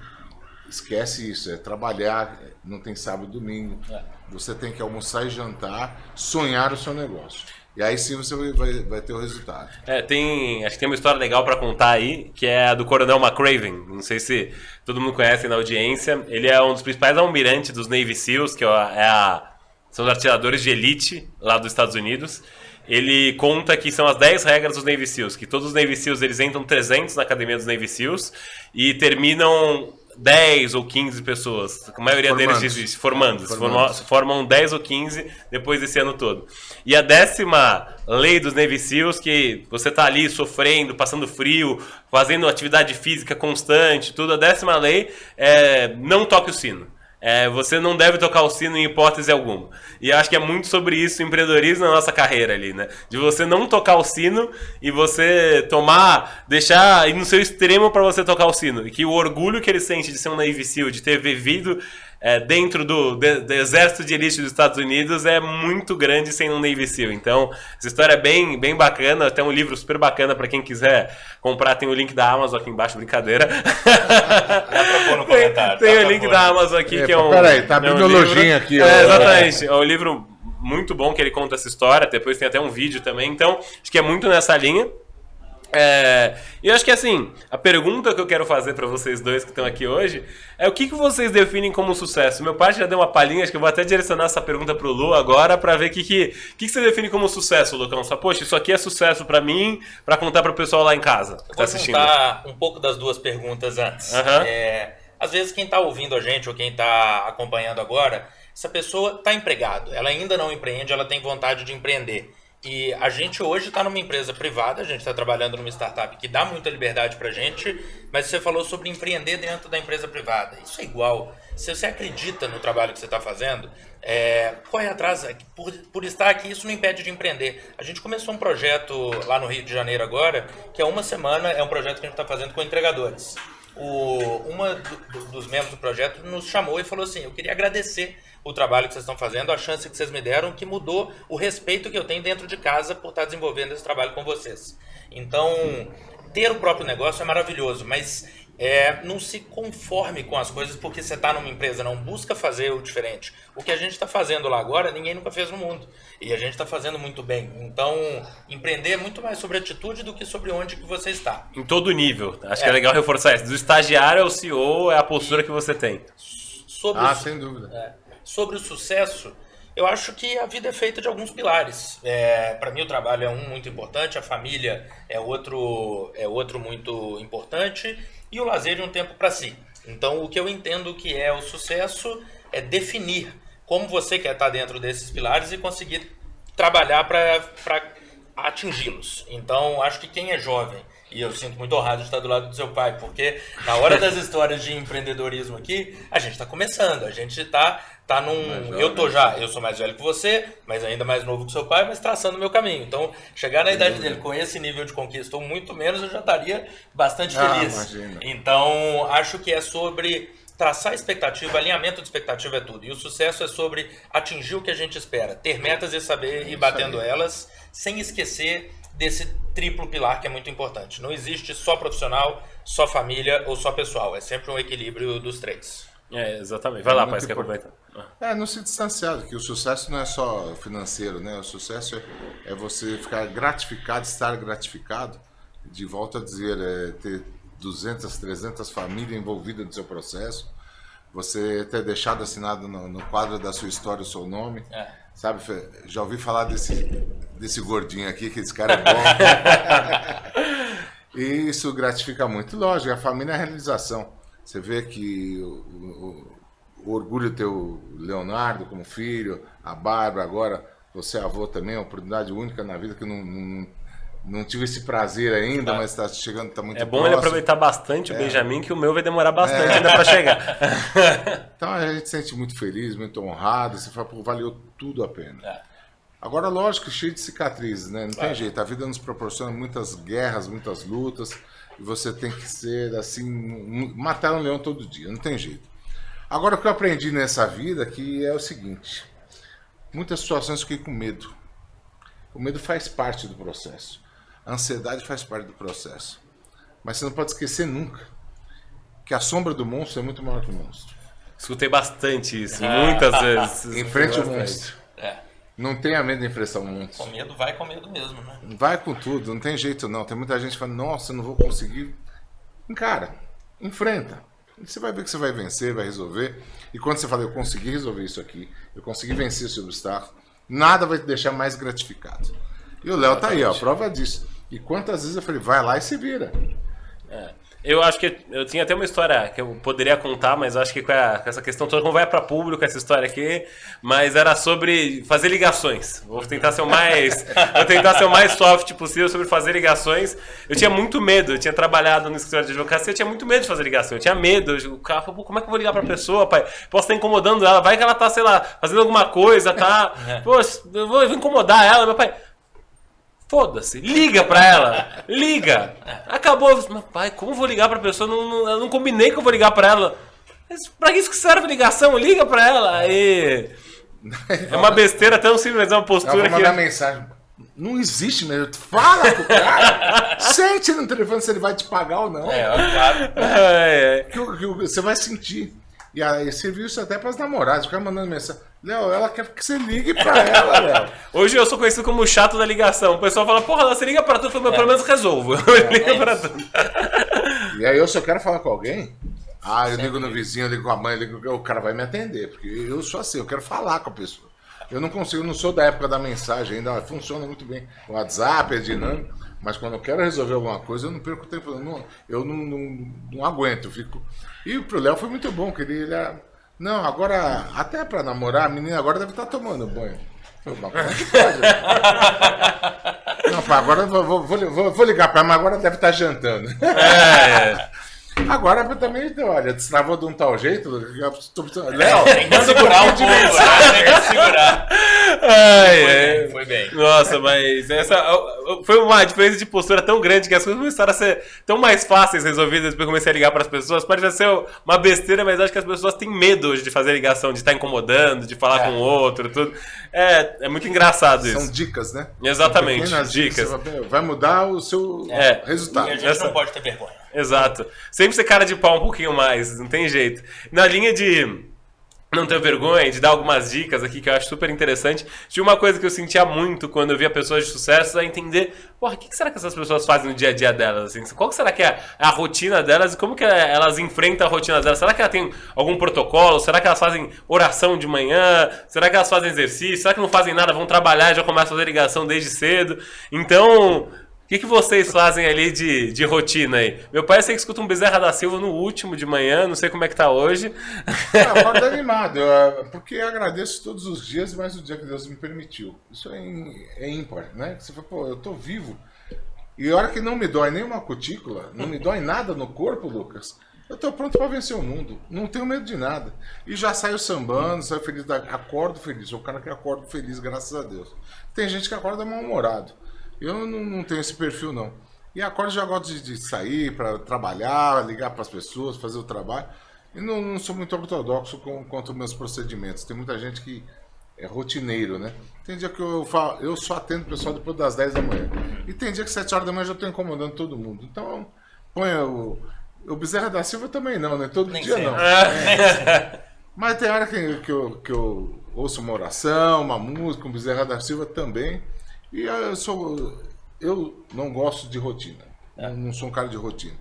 Esquece isso, é trabalhar, não tem sábado e domingo. É. Você tem que almoçar e jantar, sonhar o seu negócio. E aí sim você vai, vai ter o resultado.
É, tem. Acho que tem uma história legal para contar aí, que é a do Coronel McCraven. Não sei se todo mundo conhece na audiência. Ele é um dos principais almirantes dos Navy SEALs, que é a, são os atiradores de elite lá dos Estados Unidos ele conta que são as 10 regras dos Navy SEALs, que todos os Navy SEAls eles entram 300 na academia dos Navy SEAls e terminam 10 ou 15 pessoas. A maioria Formandos. deles desiste, formando. Formandos. Formam 10 ou 15 depois desse ano todo. E a décima lei dos Navy SEAls, que você tá ali sofrendo, passando frio, fazendo atividade física constante, tudo. A décima lei é não toque o sino. É, você não deve tocar o sino em hipótese alguma. E acho que é muito sobre isso o empreendedorismo na nossa carreira ali, né? De você não tocar o sino e você tomar, deixar ir no seu extremo para você tocar o sino. E que o orgulho que ele sente de ser um Navy SEAL, de ter vivido é, dentro do, de, do, exército de elite dos Estados Unidos é muito grande sem um Navy SEAL. Então, essa história é bem, bem bacana. Tem um livro super bacana para quem quiser comprar. Tem o link da Amazon aqui embaixo, brincadeira.
Dá no comentário.
Tem, tem o link da Amazon aqui, é, que é um.
Peraí, tá abrindo é um aqui.
É, exatamente. É um livro muito bom que ele conta essa história. Depois tem até um vídeo também. Então, acho que é muito nessa linha. É, e eu acho que assim, a pergunta que eu quero fazer para vocês dois que estão aqui hoje é o que, que vocês definem como sucesso? Meu pai já deu uma palhinha, acho que eu vou até direcionar essa pergunta pro Lu agora para ver o que, que, que, que você define como sucesso, Lucão. Só, poxa, isso aqui é sucesso para mim, para contar pro pessoal lá em casa que tá assistindo.
Vou contar um pouco das duas perguntas antes.
Uhum.
É, às vezes quem tá ouvindo a gente ou quem tá acompanhando agora, essa pessoa tá empregado, ela ainda não empreende, ela tem vontade de empreender. E a gente hoje está numa empresa privada, a gente está trabalhando numa startup que dá muita liberdade para a gente, mas você falou sobre empreender dentro da empresa privada. Isso é igual. Se você acredita no trabalho que você está fazendo, é, corre atrás. Por, por estar aqui, isso não impede de empreender. A gente começou um projeto lá no Rio de Janeiro agora, que é uma semana, é um projeto que a gente está fazendo com entregadores. O, uma do, dos membros do projeto nos chamou e falou assim: Eu queria agradecer o trabalho que vocês estão fazendo, a chance que vocês me deram, que mudou o respeito que eu tenho dentro de casa por estar desenvolvendo esse trabalho com vocês. Então, ter o próprio negócio é maravilhoso, mas é, não se conforme com as coisas porque você está numa empresa, não busca fazer o diferente. O que a gente está fazendo lá agora, ninguém nunca fez no mundo. E a gente está fazendo muito bem. Então, empreender é muito mais sobre atitude do que sobre onde que você está.
Em todo nível. Acho é. que é legal reforçar isso. Do estagiário ao CEO é a postura e que você tem.
Sobre
ah, sem dúvida.
É, sobre o sucesso, Eu acho que a vida é feita de alguns pilares. É, para mim o trabalho é um muito importante, a família é outro é outro muito importante e o lazer de um tempo para si. Então o que eu entendo que é o sucesso é definir como você quer estar dentro desses pilares e conseguir trabalhar para atingi-los. Então acho que quem é jovem e eu sinto muito honrado de estar do lado do seu pai, porque na hora das histórias de empreendedorismo aqui, a gente está começando, a gente está tá num. Eu tô já, eu sou mais velho que você, mas ainda mais novo que seu pai, mas traçando o meu caminho. Então, chegar na idade dele com esse nível de conquista, ou muito menos, eu já estaria bastante ah, feliz. Ah, então, acho que é sobre traçar expectativa, alinhamento de expectativa é tudo. E o sucesso é sobre atingir o que a gente espera, ter metas e saber ir batendo elas, sem esquecer desse triplo pilar que é muito importante. Não existe só profissional, só família ou só pessoal. É sempre um equilíbrio dos três.
É, exatamente. Vai lá, pai, quer aproveitar.
É, não se distanciar, que o sucesso não é só financeiro, né? O sucesso é, é você ficar gratificado, estar gratificado, de volta a dizer, é, ter 200, 300 famílias envolvidas no seu processo, você ter deixado assinado no, no quadro da sua história o seu nome. É Sabe, já ouvi falar desse, desse gordinho aqui, que esse cara é bom. e isso gratifica muito. Lógico, a família é a realização. Você vê que o, o, o orgulho o Leonardo como filho, a Bárbara agora, você é avô também, é uma oportunidade única na vida que não, não não tive esse prazer ainda, mas está chegando, está muito
É bom próximo. ele aproveitar bastante o é. Benjamin, que o meu vai demorar bastante é. ainda para chegar.
então a gente se sente muito feliz, muito honrado. Você fala, pô, valeu tudo a pena. É. Agora, lógico, cheio de cicatrizes, né? Não tem jeito. A vida nos proporciona muitas guerras, muitas lutas. E você tem que ser assim, matar um leão todo dia. Não tem jeito. Agora, o que eu aprendi nessa vida que é o seguinte: muitas situações eu fiquei com medo. O medo faz parte do processo. A ansiedade faz parte do processo. Mas você não pode esquecer nunca que a sombra do monstro é muito maior que o monstro.
Escutei bastante isso, muitas vezes.
Enfrente o monstro. É. Não tenha medo de enfrentar o monstro.
Com medo, vai com medo mesmo, né?
Vai com tudo, não tem jeito não. Tem muita gente que fala, nossa, eu não vou conseguir. Encara, enfrenta. Você vai ver que você vai vencer, vai resolver. E quando você fala, eu consegui resolver isso aqui, eu consegui vencer esse obstáculo, nada vai te deixar mais gratificado. E o Léo tá aí, ó, prova disso. E quantas vezes eu falei, vai lá e se vira.
É. Eu acho que eu tinha até uma história que eu poderia contar, mas acho que com, a, com essa questão toda não vai para público essa história aqui, mas era sobre fazer ligações. Vou tentar ser o mais, vou tentar ser o mais soft possível sobre fazer ligações. Eu tinha muito medo, eu tinha trabalhado no escritório de advocacia, eu tinha muito medo de fazer ligação. Eu tinha medo, o cara falou, como é que eu vou ligar para pessoa, pai? Posso estar incomodando ela, vai que ela tá, sei lá, fazendo alguma coisa, tá? É. Pô, eu vou incomodar ela, meu pai. Foda-se, liga pra ela, liga. Acabou. Meu pai, como vou ligar pra pessoa? Não, não, eu não combinei que eu vou ligar pra ela. Mas pra isso que serve ligação? Liga pra ela. Aí. É uma besteira tão simples, é uma postura
eu mandar mensagem. Não existe mesmo. Fala pro cara. Sente no telefone se ele vai te pagar ou não. É, claro. É, é. Que, que, você vai sentir. E aí serviu isso até para as namoradas, ficar mandando mensagem. Léo, ela quer que você ligue para ela, Léo.
Hoje eu sou conhecido como o chato da ligação. O pessoal fala, porra, você liga para tudo, eu é. pelo menos resolvo. É, liga é para tudo.
E aí eu só quero falar com alguém. Ah, eu ligo no vizinho, eu ligo com a mãe, ligo... o cara vai me atender, porque eu sou assim, eu quero falar com a pessoa. Eu não consigo, eu não sou da época da mensagem ainda, funciona muito bem. O WhatsApp é dinâmico, mas quando eu quero resolver alguma coisa, eu não perco tempo, eu não, eu não, não, não aguento, eu fico e pro Léo foi muito bom, que ele, ele não, agora, até pra namorar, a menina agora deve estar tá tomando banho. Mas como é que pode? não, pá, agora vou, vou, vou, vou ligar pra ela, mas agora deve estar tá jantando. É. Agora também, olha, destravou de um tal jeito. Léo,
tem que segurar o povo, né? tem que segurar.
Ai, foi, é. bem, foi bem. Nossa, mas essa foi uma diferença de postura tão grande que as coisas começaram a ser tão mais fáceis resolvidas depois que eu comecei a ligar para as pessoas. Pode ser uma besteira, mas acho que as pessoas têm medo hoje de fazer ligação, de estar incomodando, de falar é. com o outro, tudo. É, é muito engraçado isso.
São dicas, né?
Exatamente, dicas.
Vai mudar o seu é. resultado. E
a gente Essa... não pode ter vergonha.
Exato. Sempre ser cara de pau um pouquinho mais, não tem jeito. Na linha de não ter vergonha de dar algumas dicas aqui que eu acho super interessante. De uma coisa que eu sentia muito quando eu via pessoas de sucesso é entender, porra, o que será que essas pessoas fazem no dia a dia delas? Assim? Qual será que é a rotina delas e como que elas enfrentam a rotina delas? Será que elas têm algum protocolo? Será que elas fazem oração de manhã? Será que elas fazem exercício? Será que não fazem nada, vão trabalhar e já começam a fazer ligação desde cedo? Então, o que, que vocês fazem ali de, de rotina aí? Meu pai eu sei que escuta um Bezerra da Silva no último de manhã, não sei como é que tá hoje.
Não, acordo animado, porque eu agradeço todos os dias, mas o dia que Deus me permitiu. Isso é, é ímpar, né? Você fala, pô, eu tô vivo. E a hora que não me dói nenhuma cutícula, não me dói nada no corpo, Lucas, eu tô pronto para vencer o mundo. Não tenho medo de nada. E já saio sambando, saio feliz, acordo feliz. Sou o cara que acordo feliz, graças a Deus. Tem gente que acorda mal-humorado. Eu não, não tenho esse perfil, não. E agora já gosto de, de sair para trabalhar, ligar para as pessoas, fazer o trabalho. E não, não sou muito ortodoxo com, quanto aos meus procedimentos. Tem muita gente que é rotineiro, né? Tem dia que eu falo, eu só atendo o pessoal depois das 10 da manhã. E tem dia que 7 horas da manhã eu já estou incomodando todo mundo. Então, põe o. O Bezerra da Silva também não, né? Todo Nem dia não. É. Mas tem hora que, que, eu, que eu ouço uma oração, uma música, um Bezerra da Silva também. E eu sou. Eu não gosto de rotina. É. Não sou um cara de rotina.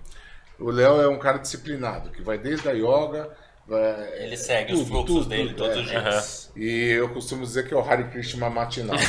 O Léo é um cara disciplinado, que vai desde a yoga. Vai,
ele segue tudo, os fluxos tudo, dele todos é. os dias.
E eu costumo dizer que é o Hare Krishna matinal.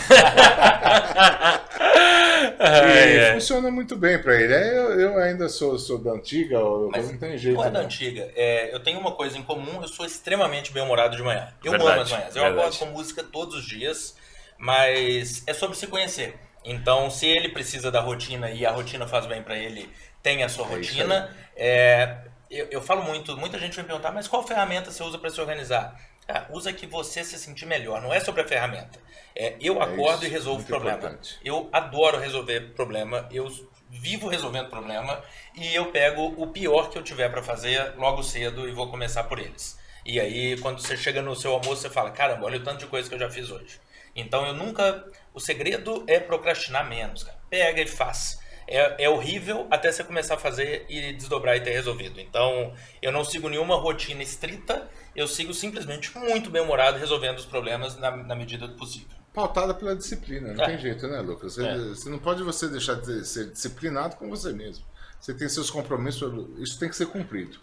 e é. funciona muito bem para ele. É, eu, eu, ainda sou, sou da antiga, Mas não tem jeito.
Não é da antiga. É, eu tenho uma coisa em comum, eu sou extremamente bem-humorado de manhã. Eu verdade, amo as manhãs. Eu verdade. acordo com música todos os dias. Mas é sobre se conhecer. Então, se ele precisa da rotina e a rotina faz bem para ele, tem a sua é rotina. É, eu, eu, falo muito, muita gente vai me perguntar, mas qual ferramenta você usa para se organizar? Ah, usa que você se sentir melhor, não é sobre a ferramenta. É, eu é acordo e resolvo problema. Importante. Eu adoro resolver problema, eu vivo resolvendo problema e eu pego o pior que eu tiver para fazer logo cedo e vou começar por eles. E aí, quando você chega no seu almoço, você fala: caramba, olha o tanto de coisa que eu já fiz hoje. Então eu nunca. O segredo é procrastinar menos, cara. Pega e faz. É, é horrível até você começar a fazer e desdobrar e ter resolvido. Então eu não sigo nenhuma rotina estrita, eu sigo simplesmente muito bem-humorado resolvendo os problemas na, na medida do possível.
Pautada pela disciplina, não é. tem jeito, né, Lucas? Você, é. você não pode você deixar de ser disciplinado com você mesmo. Você tem seus compromissos, isso tem que ser cumprido.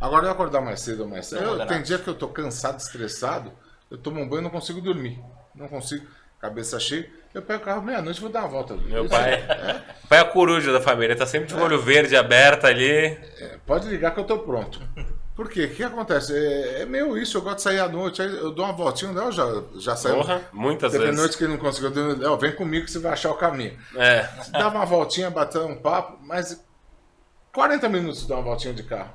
Agora eu acordar mais cedo ou mais cedo. Eu, tem dia que eu tô cansado, estressado, eu tomo um banho e não consigo dormir não consigo, cabeça cheia. Eu pego o carro meia-noite e vou dar uma volta.
Meu pai é, pai é a coruja da família, tá sempre de olho verde aberto ali.
É, pode ligar que eu tô pronto. Por quê? O que acontece? É, é meu isso, eu gosto de sair à noite, aí eu dou uma voltinha, né? Eu já, já saiu. Porra,
muitas
Teve
vezes.
noite que ele não conseguiu, eu, vem comigo que você vai achar o caminho. É. Dá uma voltinha, bater um papo, mas 40 minutos dá uma voltinha de carro.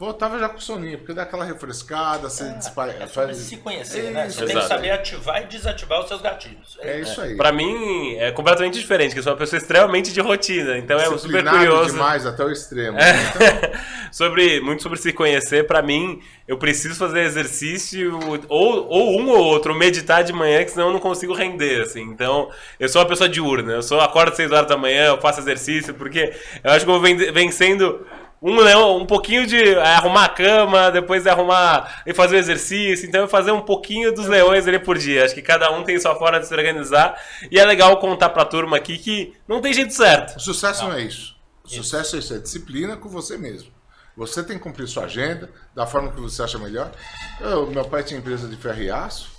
Voltava já com soninho, porque dá aquela refrescada, você
é, é faz... se conhecer, é né? Você tem que saber ativar e desativar os seus gatilhos.
É, é isso aí.
Pra mim, é completamente diferente, que eu sou uma pessoa extremamente de rotina, então é super curioso.
demais, até o extremo. É.
Então... sobre, muito sobre se conhecer, pra mim, eu preciso fazer exercício, ou, ou um ou outro, meditar de manhã, que senão eu não consigo render, assim. Então, eu sou uma pessoa diurna, eu sou, acordo às 6 horas da manhã, eu faço exercício, porque eu acho que eu vou vencendo um leão, um pouquinho de é, arrumar a cama, depois de arrumar e fazer o exercício. Então, eu fazer um pouquinho dos leões ali por dia. Acho que cada um tem sua forma de se organizar. E é legal contar pra turma aqui que não tem jeito certo.
O sucesso não, não é isso. O isso. sucesso é isso, é disciplina com você mesmo. Você tem que cumprir sua agenda da forma que você acha melhor. Eu, meu pai tinha empresa de ferro e aço.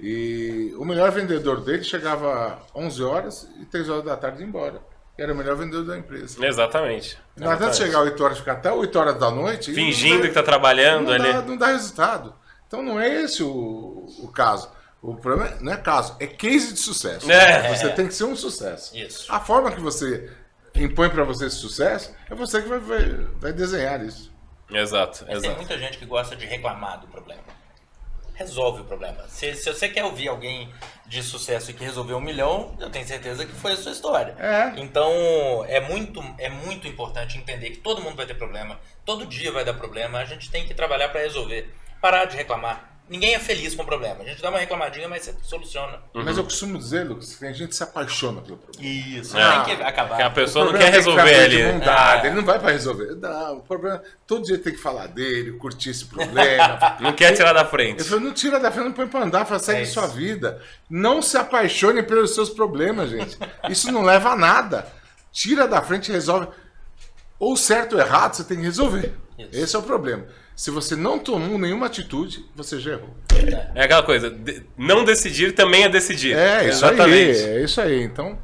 E o melhor vendedor dele chegava às 11 horas e 3 horas da tarde ia embora era o melhor vendedor da empresa.
Exatamente.
Não adianta chegar às 8 horas e ficar até 8 horas da noite.
Fingindo dá, que está trabalhando
não
ali.
Dá, não dá resultado. Então não é esse o, o caso. O problema não é caso, é case de sucesso. É. Você tem que ser um sucesso.
Isso.
A forma que você impõe para você esse sucesso é você que vai, vai, vai desenhar isso.
Exato,
Mas
exato.
Tem muita gente que gosta de reclamar do problema. Resolve o problema. Se, se você quer ouvir alguém de sucesso e que resolveu um milhão, eu tenho certeza que foi a sua história.
É.
Então, é muito, é muito importante entender que todo mundo vai ter problema, todo dia vai dar problema, a gente tem que trabalhar para resolver. Parar de reclamar. Ninguém é feliz com o problema. A gente dá uma reclamadinha, mas você soluciona.
Mas eu costumo dizer, Lucas, que tem gente que se apaixona pelo problema.
Isso.
É.
Tem que acabar.
Que a pessoa não quer
que
resolver
mão dada,
É.
Ele não vai pra resolver. Não, o problema. Todo dia tem que falar dele, curtir esse problema.
Não quer tirar da frente.
Eu falei, não tira da frente, não põe pra andar, fala, segue
É
sua vida. Não se apaixone pelos seus problemas, gente. Isso não leva a nada. Tira da frente e resolve. Ou certo ou errado, você tem que resolver.
Isso.
Esse é o problema. Se você não tomou nenhuma atitude, você já errou.
É aquela coisa, de- não decidir também é decidir.
É, isso
Exatamente.
aí. É isso aí. Então,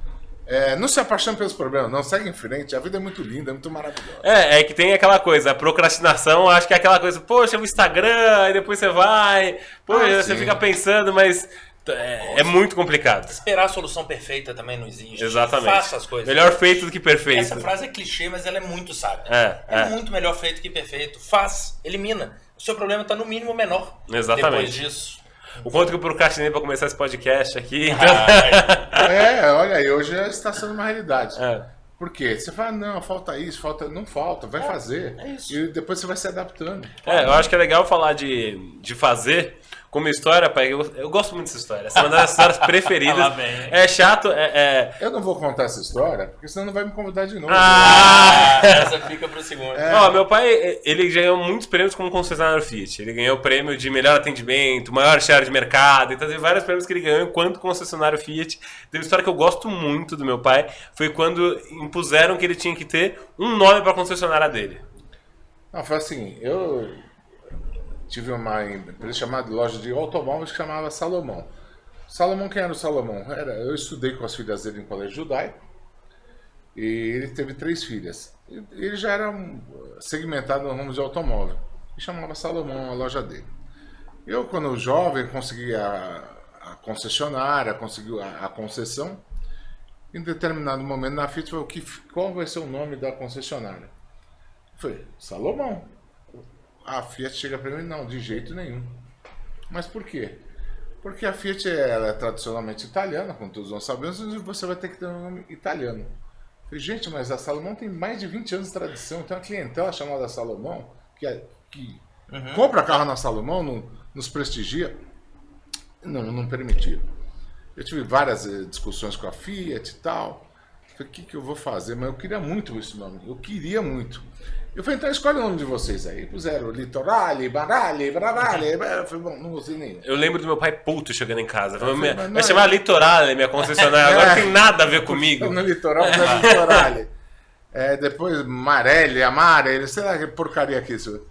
é, não se apaixone pelos problemas, não. Segue em frente. A vida é muito linda, é muito maravilhosa.
É, é que tem aquela coisa, a procrastinação, acho que é aquela coisa, poxa, o Instagram, aí depois você vai, poxa,
Ah,
você fica pensando, mas é, é muito complicado.
Esperar a solução perfeita também não existe.
Exatamente.
Faça as coisas.
Melhor feito do que perfeito.
Essa frase é clichê, mas ela é muito sábia.
É, é.
muito melhor feito que perfeito. Faz, elimina. O seu problema está no mínimo menor.
Exatamente.
Depois disso.
O quanto que eu procrastinei pra começar esse podcast aqui. Então...
É, olha aí, hoje já está sendo uma realidade.
É.
Por quê? Você fala, não, falta isso, falta. Não falta, vai fazer.
é isso.
E depois você vai se adaptando.
É, eu acho que é legal falar de, de fazer como história, pai. Eu, eu gosto muito dessa história. Essa é uma das histórias preferidas. É chato, é. é-
Eu não vou contar essa história, porque senão não vai me convidar de novo.
Ah!
essa fica pro segundo.
É.
Ó, meu pai, ele ganhou muitos prêmios como concessionário Fiat. Ele ganhou o prêmio de melhor atendimento, maior share de mercado. Então, teve vários prêmios que ele ganhou enquanto concessionário Fiat. Tem uma história que eu gosto muito do meu pai. Foi quando impuseram que ele tinha que ter um nome para concessionária dele.
Não, foi assim, eu tive uma empresa chamada loja de automóveis que chamava Salomão. Salomão, quem era o Salomão? Era, eu estudei com as filhas dele em colégio judaico e ele teve três filhas. Ele já era segmentado no ramo de automóvel e chamava Salomão a loja dele. Eu, quando jovem, consegui a, a concessionária, consegui a, a concessão. Em determinado momento na falei, o que, qual vai ser o nome da concessionária? Foi Salomão. A Fiat chega para mim, não, de jeito nenhum. Mas por quê? Porque a Fiat ela é tradicionalmente italiana, como todos nós sabemos, e você vai ter que ter um nome italiano. Falei, gente, mas a Salomão tem mais de 20 anos de tradição, tem uma clientela chamada Salomão que, é- que compra carro na Salomão, não- nos prestigia. Não, não permitia. Eu tive várias eh, discussões com a Fiat e tal. Falei, o que, que eu vou fazer? Mas eu queria muito esse nome. Eu queria muito. Eu falei, então escolhe o nome de vocês aí. Puseram Litorale, Barale, Barale. Eu falei, bom, não gostei nenhum.
Eu lembro do meu pai puto chegando em casa.
Falei,
"Minha- vai
é-
chamar Litoral, minha concessionária. Agora
É.
tem nada a ver comigo.
No litoral, no Litorale. É, depois Marelli, Amare, sei lá que porcaria que é isso.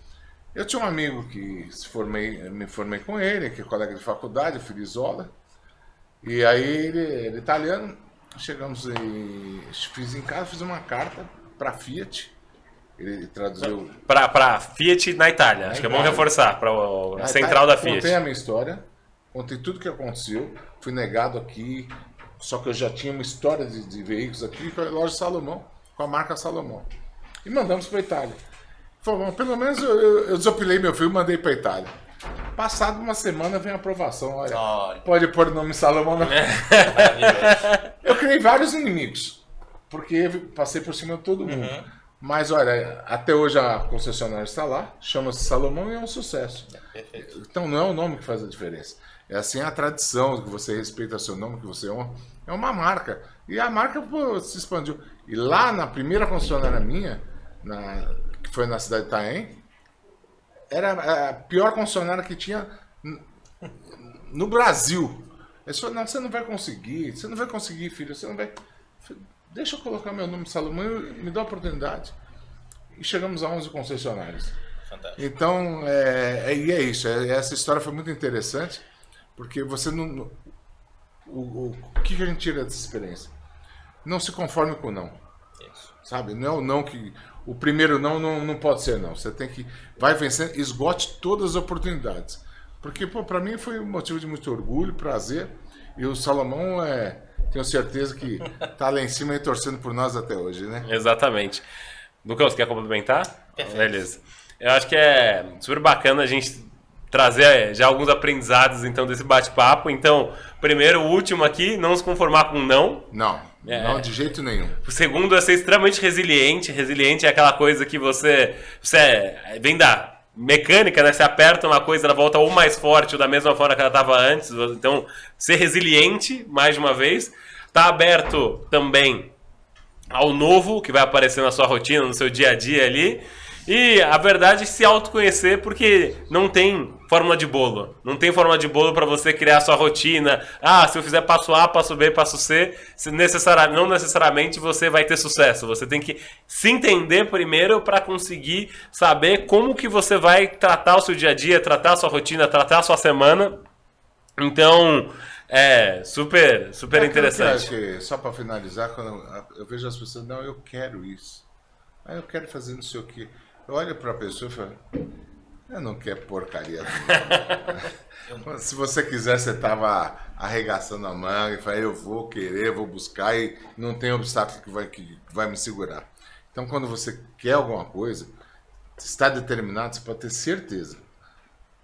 Eu tinha um amigo que se formei, me formei com ele, que é colega de faculdade, o Filizola. E aí ele, é italiano, chegamos e fiz em casa, fiz uma carta para Fiat. Ele traduziu
pra Fiat na Itália. Acho que é bom
Itália.
reforçar. Pra o- a central
tá.
da Fiat.
Contei a minha história, contei tudo que aconteceu, fui negado aqui, só que eu já tinha uma história de, de veículos aqui com a loja Salomão, com a marca Salomão. E mandamos para Itália. Falou, bom, pelo menos eu, eu, eu desopilei meu filho e mandei para Itália. Passado uma semana vem a aprovação, olha.
Olha.
Pode pôr o nome Salomão. Não.
Maravilhoso.
Eu criei vários inimigos, porque passei por cima de todo mundo.
Uhum.
Mas olha, até hoje a concessionária está lá, chama-se Salomão e é um sucesso. Então não é o nome que faz a diferença. É assim a tradição, que você respeita seu nome, que você honra. É uma marca. E a marca pô, se expandiu. E lá na primeira concessionária minha, na- que foi na cidade de Itaém, era a pior concessionária que tinha no Brasil. Eles falaram, não, você não vai conseguir, você não vai conseguir, filho, você não vai. Deixa eu colocar meu nome Salomão e me dá a oportunidade. E chegamos a 11 concessionários.
Fantástico.
Então, é, é, e é isso. é- essa história foi muito interessante, porque você não. O, o, o que, a gente tira dessa experiência? Não se conforme com o não.
Isso.
Sabe? Não é o não que. O primeiro não, não, não pode ser não. Você tem que. Vai vencendo, esgote todas as oportunidades. Porque, pô, pra mim foi um motivo de muito orgulho, prazer. E o Salomão é. Tenho certeza que tá lá em cima e torcendo por nós até hoje, né?
Exatamente. Lucão, você quer complementar?
Perfeito.
Beleza. Eu acho que é super bacana a gente trazer já alguns aprendizados então desse bate-papo. Então, primeiro, o último aqui, não se conformar com não.
Não,
É.
não de jeito nenhum.
O segundo é ser extremamente resiliente. Resiliente é aquela coisa que você, você é- vem da mecânica, né? Você aperta uma coisa, ela volta ou mais forte ou da mesma forma que ela estava antes. Então, ser resiliente, mais uma vez. Tá aberto também ao novo que vai aparecer na sua rotina, no seu dia a dia ali. E a verdade é se autoconhecer, porque não tem fórmula de bolo. Não tem fórmula de bolo para você criar a sua rotina. Ah, se eu fizer passo A, passo B, passo C, necessari não necessariamente você vai ter sucesso. Você tem que se entender primeiro para conseguir saber como que você vai tratar o seu dia a dia, tratar a sua rotina, tratar a sua semana. Então, é super, super
É
interessante.
Que, só para finalizar, quando eu, eu vejo as pessoas, não, eu quero isso. Ah, eu quero fazer não sei o quê. Eu olho para a pessoa e falo, eu não quero porcaria. nenhuma." Se você quiser, você estava arregaçando a manga e fala, eu vou querer, vou buscar e não tem obstáculo que vai, que vai me segurar. Então, quando você quer alguma coisa, está determinado, você pode ter certeza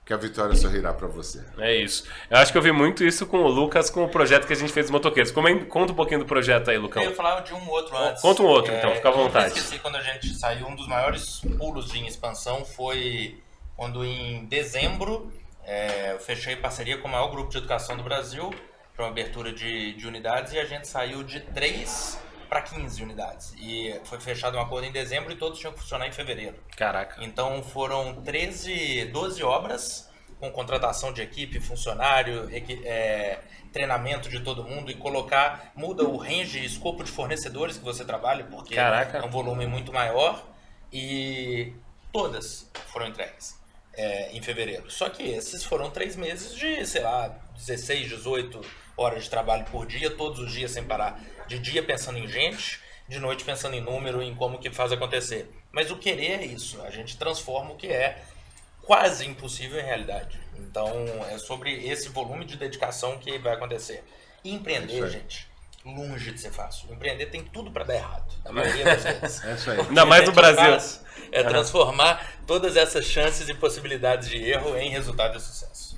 que a vitória sorrirá para você.
É isso. Eu acho que eu vi muito isso com o Lucas, com o projeto que a gente fez dos motoqueiros. Conta um pouquinho do projeto aí, Lucão.
Eu ia falar de um outro antes.
Conta um outro, então, fica à
eu
vontade.
esqueci quando a gente saiu, um dos maiores pulos de expansão foi quando em dezembro é, eu fechei parceria com o maior grupo de educação do Brasil para uma abertura de, de unidades e a gente saiu de 3 para 15 unidades. E foi fechado um acordo em dezembro e todos tinham que funcionar em fevereiro.
Caraca.
Então foram 13, 12 obras com contratação de equipe, funcionário, é, treinamento de todo mundo e colocar, muda o range e escopo de fornecedores que você trabalha, porque
Caraca.
é um volume muito maior e todas foram entregues é, em fevereiro. Só que esses foram três meses de, sei lá, 16, 18 horas de trabalho por dia, todos os dias sem parar. De dia pensando em gente, de noite pensando em número, em como que faz acontecer. Mas o querer é isso, a gente transforma o que é quase impossível em realidade. Então é sobre esse volume de dedicação que vai acontecer. E empreender,
aí.
gente, longe de ser fácil. Empreender tem tudo para dar errado, na maioria das vezes.
É isso aí.
Ainda mais no Brasil.
É transformar todas essas chances e possibilidades de erro em resultado de sucesso.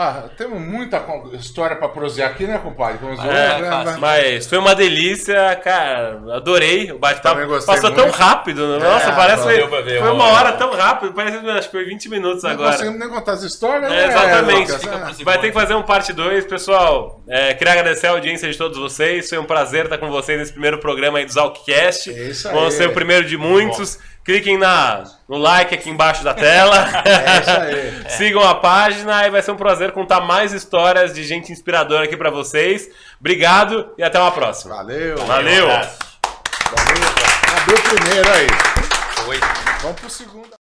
Ah, temos muita história para prosear aqui, né, compadre? Vamos
É.
Mas foi uma delícia, cara. Adorei o bate-papo. Passou tão
muito.
rápido. né? Nossa,
É,
parece foi,
ver,
foi uma hora tão rápido. Parece que acho que foi 20 minutos
Não
agora.
conseguimos nem contar as histórias,
É,
né,
exatamente.
Lucas? É.
Vai ter que fazer um parte 2, pessoal. É, queria agradecer a audiência de todos vocês. Foi um prazer estar com vocês nesse primeiro programa aí do Zalkcast.
É isso aí.
Vamos ser o primeiro de muitos. Cliquem na, no like aqui embaixo da tela.
É isso aí.
Sigam a página e vai ser um prazer contar mais histórias de gente inspiradora aqui pra vocês. Obrigado e até uma próxima.
Valeu.
Valeu.
Valeu. Abriu primeiro aí.
Oi.
Vamos pro segundo.